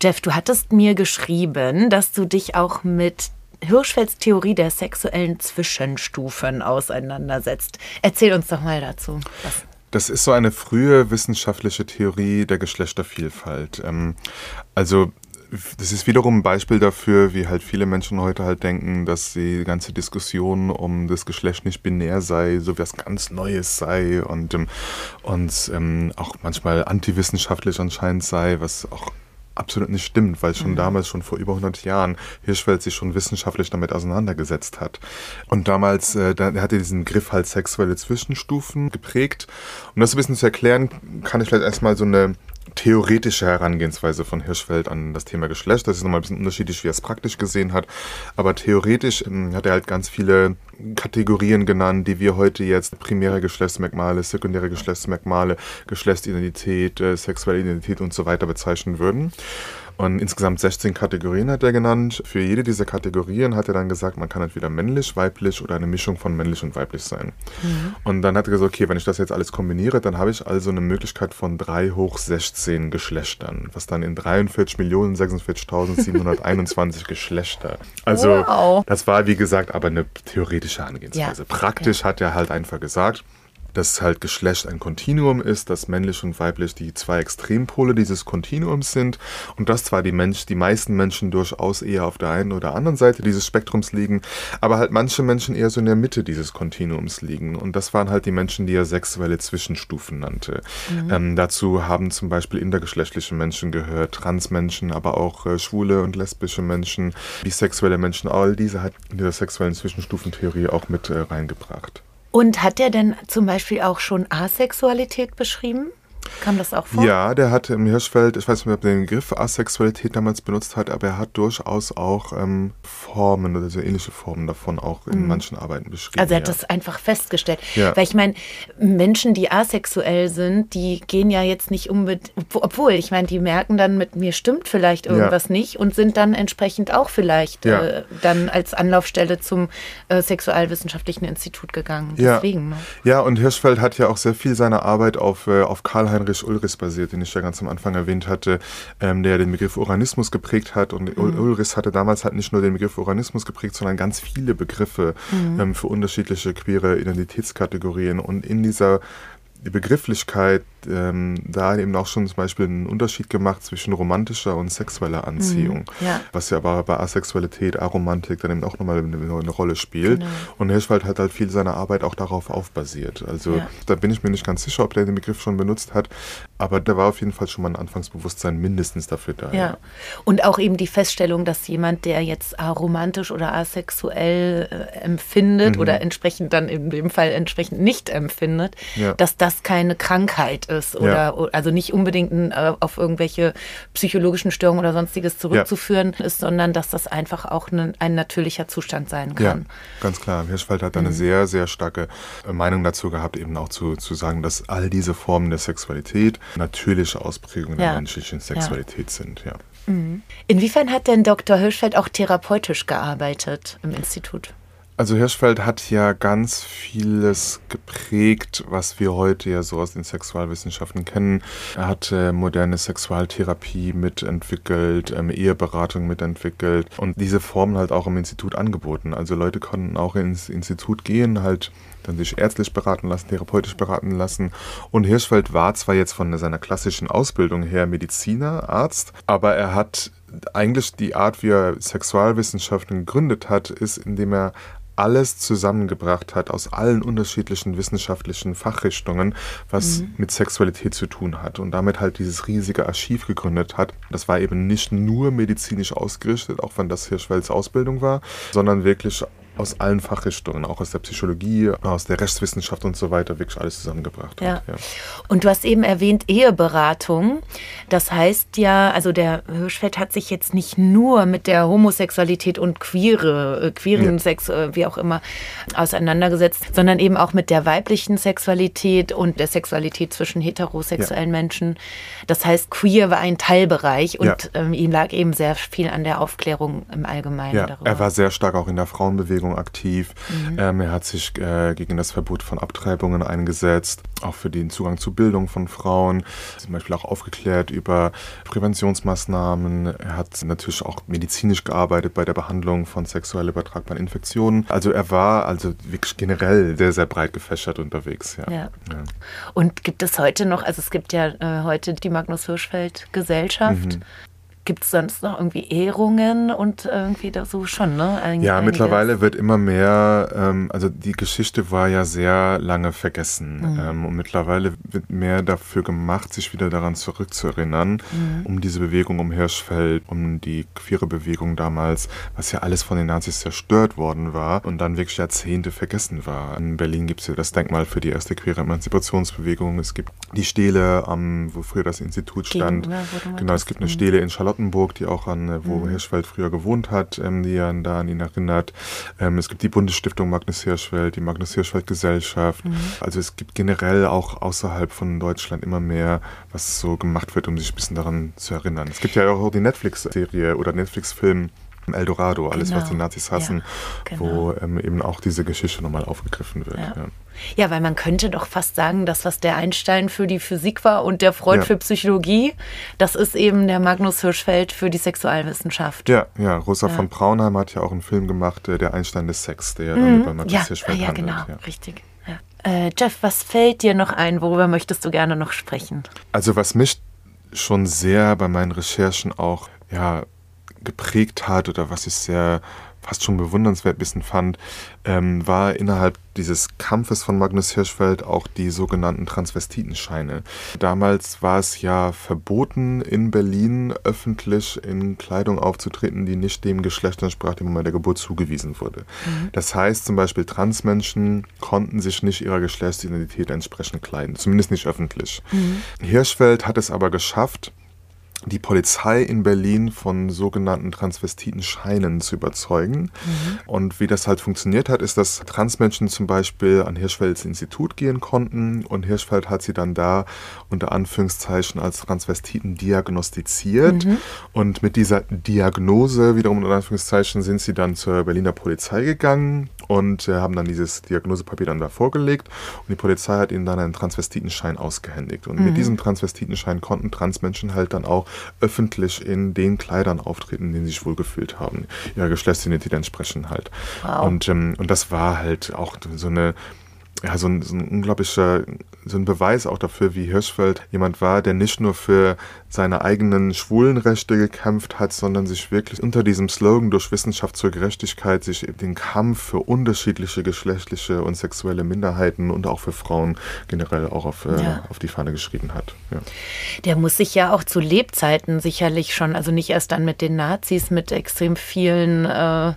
Jeff, du hattest mir geschrieben, dass du dich auch mit Hirschfelds Theorie der sexuellen Zwischenstufen auseinandersetzt. Erzähl uns doch mal dazu. Was? Das ist so eine frühe wissenschaftliche Theorie der Geschlechtervielfalt. Ähm, also das ist wiederum ein Beispiel dafür, wie halt viele Menschen heute halt denken, dass die ganze Diskussion um das Geschlecht nicht binär sei, so was ganz Neues sei und, ähm, und ähm, auch manchmal antiwissenschaftlich anscheinend sei, was auch absolut nicht stimmt, weil schon damals, schon vor über 100 Jahren, Hirschfeld sich schon wissenschaftlich damit auseinandergesetzt hat. Und damals, äh, da, er hatte diesen Griff halt sexuelle Zwischenstufen geprägt. Um das ein bisschen zu erklären, kann ich vielleicht erstmal so eine theoretische Herangehensweise von Hirschfeld an das Thema Geschlecht. Das ist nochmal ein bisschen unterschiedlich, wie er es praktisch gesehen hat. Aber theoretisch ähm, hat er halt ganz viele Kategorien genannt, die wir heute jetzt primäre Geschlechtsmerkmale, sekundäre Geschlechtsmerkmale, Geschlechtsidentität, äh, sexuelle Identität und so weiter bezeichnen würden. Und insgesamt 16 Kategorien hat er genannt. Für jede dieser Kategorien hat er dann gesagt, man kann entweder männlich, weiblich oder eine Mischung von männlich und weiblich sein. Und dann hat er gesagt, okay, wenn ich das jetzt alles kombiniere, dann habe ich also eine Möglichkeit von 3 hoch 16 Geschlechtern, was dann in 43.046.721 Geschlechter. Also Wow. das war, wie gesagt, aber eine theoretische Herangehensweise. Ja. Praktisch hat er halt einfach gesagt, dass halt Geschlecht ein Kontinuum ist, dass männlich und weiblich die zwei Extrempole dieses Kontinuums sind und dass zwar die Mensch, die meisten Menschen durchaus eher auf der einen oder anderen Seite dieses Spektrums liegen, aber halt manche Menschen eher so in der Mitte dieses Kontinuums liegen. Und das waren halt die Menschen, die er sexuelle Zwischenstufen nannte. Mhm. Ähm, dazu haben zum Beispiel intergeschlechtliche Menschen gehört, Transmenschen, aber auch äh, schwule und lesbische Menschen, bisexuelle Menschen, all diese hat in dieser sexuellen Zwischenstufentheorie auch mit äh, reingebracht. Und hat er denn zum Beispiel auch schon Asexualität beschrieben? Kam das auch vor? Ja, der hat im Hirschfeld, ich weiß nicht, ob er den Begriff Asexualität damals benutzt hat, aber er hat durchaus auch ähm, Formen oder so ähnliche Formen davon auch in mhm. manchen Arbeiten beschrieben. Also er hat ja. das einfach festgestellt. Ja. Weil ich meine, Menschen, die asexuell sind, die gehen ja jetzt nicht unbedingt, obwohl, ich meine, die merken dann, mit mir stimmt vielleicht irgendwas ja. nicht und sind dann entsprechend auch vielleicht äh, dann als Anlaufstelle zum äh, Sexualwissenschaftlichen Institut gegangen. Deswegen. Ne? Ja, und Hirschfeld hat ja auch sehr viel seiner Arbeit auf, äh, auf Karl Heinrich Ulrichs basiert, den ich ja ganz am Anfang erwähnt hatte, ähm, der den Begriff Uranismus geprägt hat. Und mhm. Ulrichs hatte damals halt nicht nur den Begriff Uranismus geprägt, sondern ganz viele Begriffe mhm. ähm, für unterschiedliche queere Identitätskategorien. Und in dieser Begrifflichkeit ähm, da eben auch schon zum Beispiel einen Unterschied gemacht zwischen romantischer und sexueller Anziehung, mhm, ja. was ja aber bei Asexualität, Aromantik dann eben auch nochmal eine, eine Rolle spielt. Genau. Und Hirschwald hat halt viel seiner Arbeit auch darauf aufbasiert. Also ja. da bin ich mir nicht ganz sicher, ob der den Begriff schon benutzt hat, aber da war auf jeden Fall schon mal ein Anfangsbewusstsein mindestens dafür da. Ja. ja. Und auch eben die Feststellung, dass jemand, der jetzt aromantisch oder asexuell äh, empfindet mhm. oder entsprechend dann in dem Fall entsprechend nicht empfindet, dass das keine Krankheit ist oder ja. also nicht unbedingt äh, auf irgendwelche psychologischen Störungen oder sonstiges zurückzuführen ja. ist, sondern dass das einfach auch ein, ein natürlicher Zustand sein kann. Ja, ganz klar. Hirschfeld hat mhm. eine sehr, sehr starke äh, Meinung dazu gehabt, eben auch zu, zu sagen, dass all diese Formen der Sexualität natürliche Ausprägungen der menschlichen Sexualität sind. Ja. Mhm. Inwiefern hat denn Dr. Hirschfeld auch therapeutisch gearbeitet im Institut? Also Hirschfeld hat ja ganz vieles geprägt, was wir heute ja so aus den Sexualwissenschaften kennen. Er hat äh, moderne Sexualtherapie mitentwickelt, ähm, Eheberatung mitentwickelt und diese Formen halt auch im Institut angeboten. Also Leute konnten auch ins Institut gehen, halt dann sich ärztlich beraten lassen, therapeutisch beraten lassen. Und Hirschfeld war zwar jetzt von seiner klassischen Ausbildung her Mediziner, Arzt, aber er hat eigentlich die Art, wie er Sexualwissenschaften gegründet hat, ist, indem er alles zusammengebracht hat aus allen unterschiedlichen wissenschaftlichen Fachrichtungen, was mhm. mit Sexualität zu tun hat und damit halt dieses riesige Archiv gegründet hat. Das war eben nicht nur medizinisch ausgerichtet, auch wenn das Hirschfelds Ausbildung war, sondern wirklich aus allen Fachrichtungen, auch aus der Psychologie, aus der Rechtswissenschaft und so weiter, wirklich alles zusammengebracht ja. hat. Ja. Und du hast eben erwähnt Eheberatung. Das heißt ja, also der Hirschfeld hat sich jetzt nicht nur mit der Homosexualität und queere, äh, queeren ja. Sex, äh, wie auch immer, auseinandergesetzt, sondern eben auch mit der weiblichen Sexualität und der Sexualität zwischen heterosexuellen ja. Menschen. Das heißt, queer war ein Teilbereich und ähm, ihm lag eben sehr viel an der Aufklärung im Allgemeinen ja, darüber. Er war sehr stark auch in der Frauenbewegung Bewegung aktiv. Mhm. Ähm, er hat sich äh, gegen das Verbot von Abtreibungen eingesetzt, auch für den Zugang zu Bildung von Frauen, zum Beispiel auch aufgeklärt über Präventionsmaßnahmen. Er hat natürlich auch medizinisch gearbeitet bei der Behandlung von sexuell übertragbaren Infektionen. Also er war also wirklich generell sehr, sehr breit gefächert unterwegs. Ja. ja. ja. Und gibt es heute noch, also es gibt ja äh, heute die Magnus Hirschfeld Gesellschaft. Mhm. Gibt es sonst noch irgendwie Ehrungen und irgendwie da so schon, ne? Einiges. Ja, mittlerweile wird immer mehr, ähm, also die Geschichte war ja sehr lange vergessen mhm. ähm, und mittlerweile wird mehr dafür gemacht, sich wieder daran zurückzuerinnern, mhm. um diese Bewegung um Hirschfeld, um die queere Bewegung damals, was ja alles von den Nazis zerstört worden war und dann wirklich Jahrzehnte vergessen war. In Berlin gibt es ja das Denkmal für die erste queere Emanzipationsbewegung. Es gibt die Stele, am, wo früher das Institut stand. Gegen, ja, genau, es gibt eine Stele in Charlotte Charlottenburg, die auch an, äh, wo mhm. Hirschfeld früher gewohnt hat, ähm, die an, da an ihn erinnert. Ähm, es gibt die Bundesstiftung Magnus Hirschfeld, die Magnus Hirschfeld Gesellschaft. Mhm. Also es gibt generell auch außerhalb von Deutschland immer mehr, was so gemacht wird, um sich ein bisschen daran zu erinnern. Es gibt ja auch die Netflix-Serie oder Netflix-Film Eldorado, alles genau. was die Nazis hassen, ja, genau. wo ähm, eben auch diese Geschichte nochmal aufgegriffen wird. Ja. Ja. ja. weil man könnte doch fast sagen, dass was der Einstein für die Physik war und der Freud für Psychologie, das ist eben der Magnus Hirschfeld für die Sexualwissenschaft. Ja, ja, Rosa von Braunheim hat ja auch einen Film gemacht, äh, der Einstein des Sex, der ja dann mhm. über Magnus Hirschfeld ja, handelt. Genau, richtig. Äh, Jeff, was fällt dir noch ein? Worüber möchtest du gerne noch sprechen? Also was mich schon sehr bei meinen Recherchen auch ja, geprägt hat oder was ich sehr fast schon bewundernswert bisschen fand, ähm, war innerhalb dieses Kampfes von Magnus Hirschfeld auch die sogenannten Transvestitenscheine. Damals war es ja verboten, in Berlin öffentlich in Kleidung aufzutreten, die nicht dem Geschlecht entsprach, dem bei der Geburt zugewiesen wurde. Mhm. Das heißt zum Beispiel, Transmenschen konnten sich nicht ihrer Geschlechtsidentität entsprechend kleiden, zumindest nicht öffentlich. Mhm. Hirschfeld hat es aber geschafft, die Polizei in Berlin von sogenannten Transvestitenscheinen zu überzeugen. Mhm. Und wie das halt funktioniert hat, ist, dass Transmenschen zum Beispiel an Hirschfelds Institut gehen konnten und Hirschfeld hat sie dann da unter Anführungszeichen als Transvestiten diagnostiziert. Mhm. Und mit dieser Diagnose, wiederum unter Anführungszeichen, sind sie dann zur Berliner Polizei gegangen und äh, haben dann dieses Diagnosepapier dann da vorgelegt und die Polizei hat ihnen dann einen Transvestitenschein ausgehändigt. Und mhm. mit diesem Transvestitenschein konnten Transmenschen halt dann auch öffentlich in den Kleidern auftreten, in denen sie sich wohlgefühlt haben. Ihre Geschlechtsidentität entsprechen halt. Wow. Und, ähm, und das war halt auch so eine ja, so ein, so ein unglaublicher, so ein Beweis auch dafür, wie Hirschfeld jemand war, der nicht nur für seine eigenen Schwulenrechte gekämpft hat, sondern sich wirklich unter diesem Slogan durch Wissenschaft zur Gerechtigkeit sich den Kampf für unterschiedliche geschlechtliche und sexuelle Minderheiten und auch für Frauen generell auch auf, äh, ja. auf die Fahne geschrieben hat. Ja. Der muss sich ja auch zu Lebzeiten sicherlich schon, also nicht erst dann mit den Nazis, mit extrem vielen äh,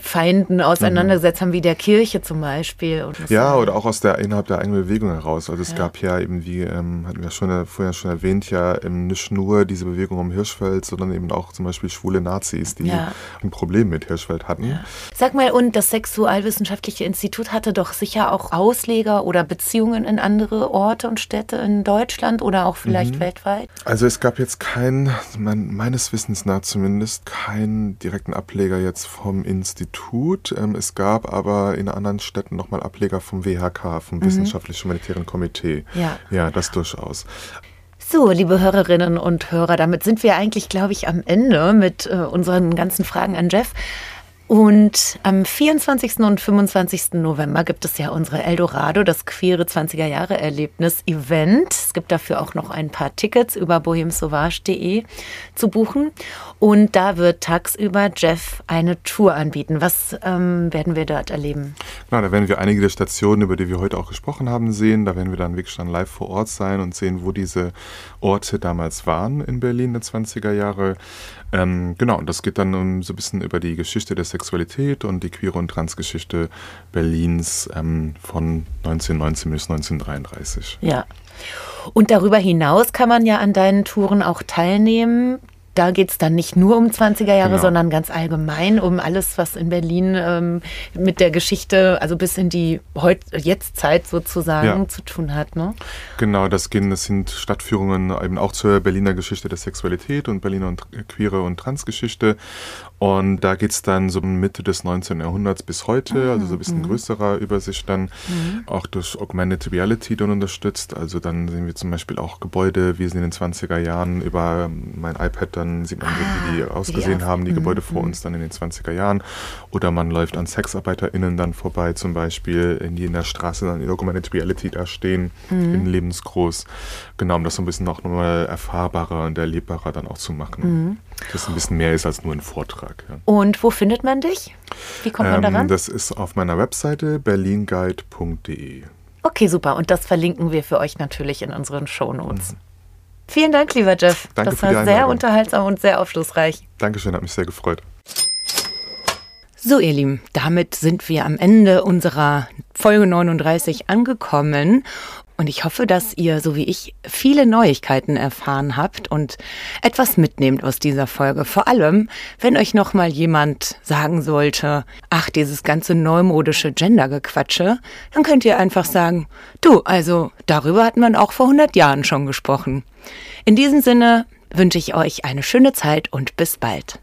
Feinden auseinandergesetzt haben, wie der Kirche zum Beispiel. Ja, oder auch aus der innerhalb der eigenen Bewegung heraus. Also es ja. gab ja eben, wie ähm, hatten wir schon vorher schon erwähnt, ja ähm, nicht nur diese Bewegung um Hirschfeld, sondern eben auch zum Beispiel schwule Nazis, die ja. ein Problem mit Hirschfeld hatten. Ja. Sag mal, und das Sexualwissenschaftliche Institut hatte doch sicher auch Ausleger oder Beziehungen in andere Orte und Städte in Deutschland oder auch vielleicht mhm. weltweit? Also es gab jetzt keinen, mein, meines Wissens nach zumindest, keinen direkten Ableger jetzt vom Institut. Ähm, es gab aber in anderen Städten nochmal Ableger vom WHK, vom mhm. Wissenschaftlich-Humanitären Komitee. Ja. ja, das durchaus. So, liebe Hörerinnen und Hörer, damit sind wir eigentlich, glaube ich, am Ende mit äh, unseren ganzen Fragen an Jeff. Und am 24. und 25. November gibt es ja unsere Eldorado, das queere 20er Jahre Erlebnis Event. Es gibt dafür auch noch ein paar Tickets über bohemsauvage.de zu buchen. Und da wird tagsüber Jeff eine Tour anbieten. Was ähm, werden wir dort erleben? Genau, da werden wir einige der Stationen, über die wir heute auch gesprochen haben, sehen. Da werden wir dann wirklich dann live vor Ort sein und sehen, wo diese Orte damals waren in Berlin der 20er Jahre. Ähm, genau, und das geht dann um, so ein bisschen über die Geschichte der Sexualität und die queere und Transgeschichte Berlins ähm, von 1919 bis 1933. Ja. Und darüber hinaus kann man ja an deinen Touren auch teilnehmen da geht es dann nicht nur um 20er Jahre, genau. sondern ganz allgemein um alles, was in Berlin ähm, mit der Geschichte, also bis in die Heut Jetztzeit sozusagen ja. zu tun hat. Ne? Genau, das, gehen, das sind Stadtführungen eben auch zur Berliner Geschichte der Sexualität und Berliner und queere und Transgeschichte. Und da geht es dann so Mitte des 19. Jahrhunderts bis heute, mhm. also so ein bisschen mhm. größerer Übersicht dann, mhm. auch durch Augmented Reality dann unterstützt. Also dann sehen wir zum Beispiel auch Gebäude, wie sie in den 20er Jahren über mein iPad dann dann sieht man, ah, wie die ausgesehen die haben, die Gebäude vor mhm. uns dann in den 20er Jahren. Oder man läuft an SexarbeiterInnen dann vorbei, zum Beispiel, die in der Straße dann in Augmented Reality da stehen, mhm. in lebensgroß. Genau, um das so ein bisschen auch nochmal erfahrbarer und erlebbarer dann auch zu machen. Mhm. Dass ein bisschen mehr ist als nur ein Vortrag. Ja. Und wo findet man dich? Wie kommt man ähm, daran? Das ist auf meiner Webseite berlinguide.de. Okay, super. Und das verlinken wir für euch natürlich in unseren Shownotes. Mhm. Vielen Dank, lieber Jeff. Danke das war sehr unterhaltsam und sehr aufschlussreich. Dankeschön, hat mich sehr gefreut. So, ihr Lieben, damit sind wir am Ende unserer Folge 39 angekommen. Und ich hoffe, dass ihr, so wie ich, viele Neuigkeiten erfahren habt und etwas mitnehmt aus dieser Folge. Vor allem, wenn euch noch mal jemand sagen sollte, ach, dieses ganze neumodische Gendergequatsche, dann könnt ihr einfach sagen, du, also darüber hat man auch vor 100 Jahren schon gesprochen. In diesem Sinne wünsche ich euch eine schöne Zeit und bis bald.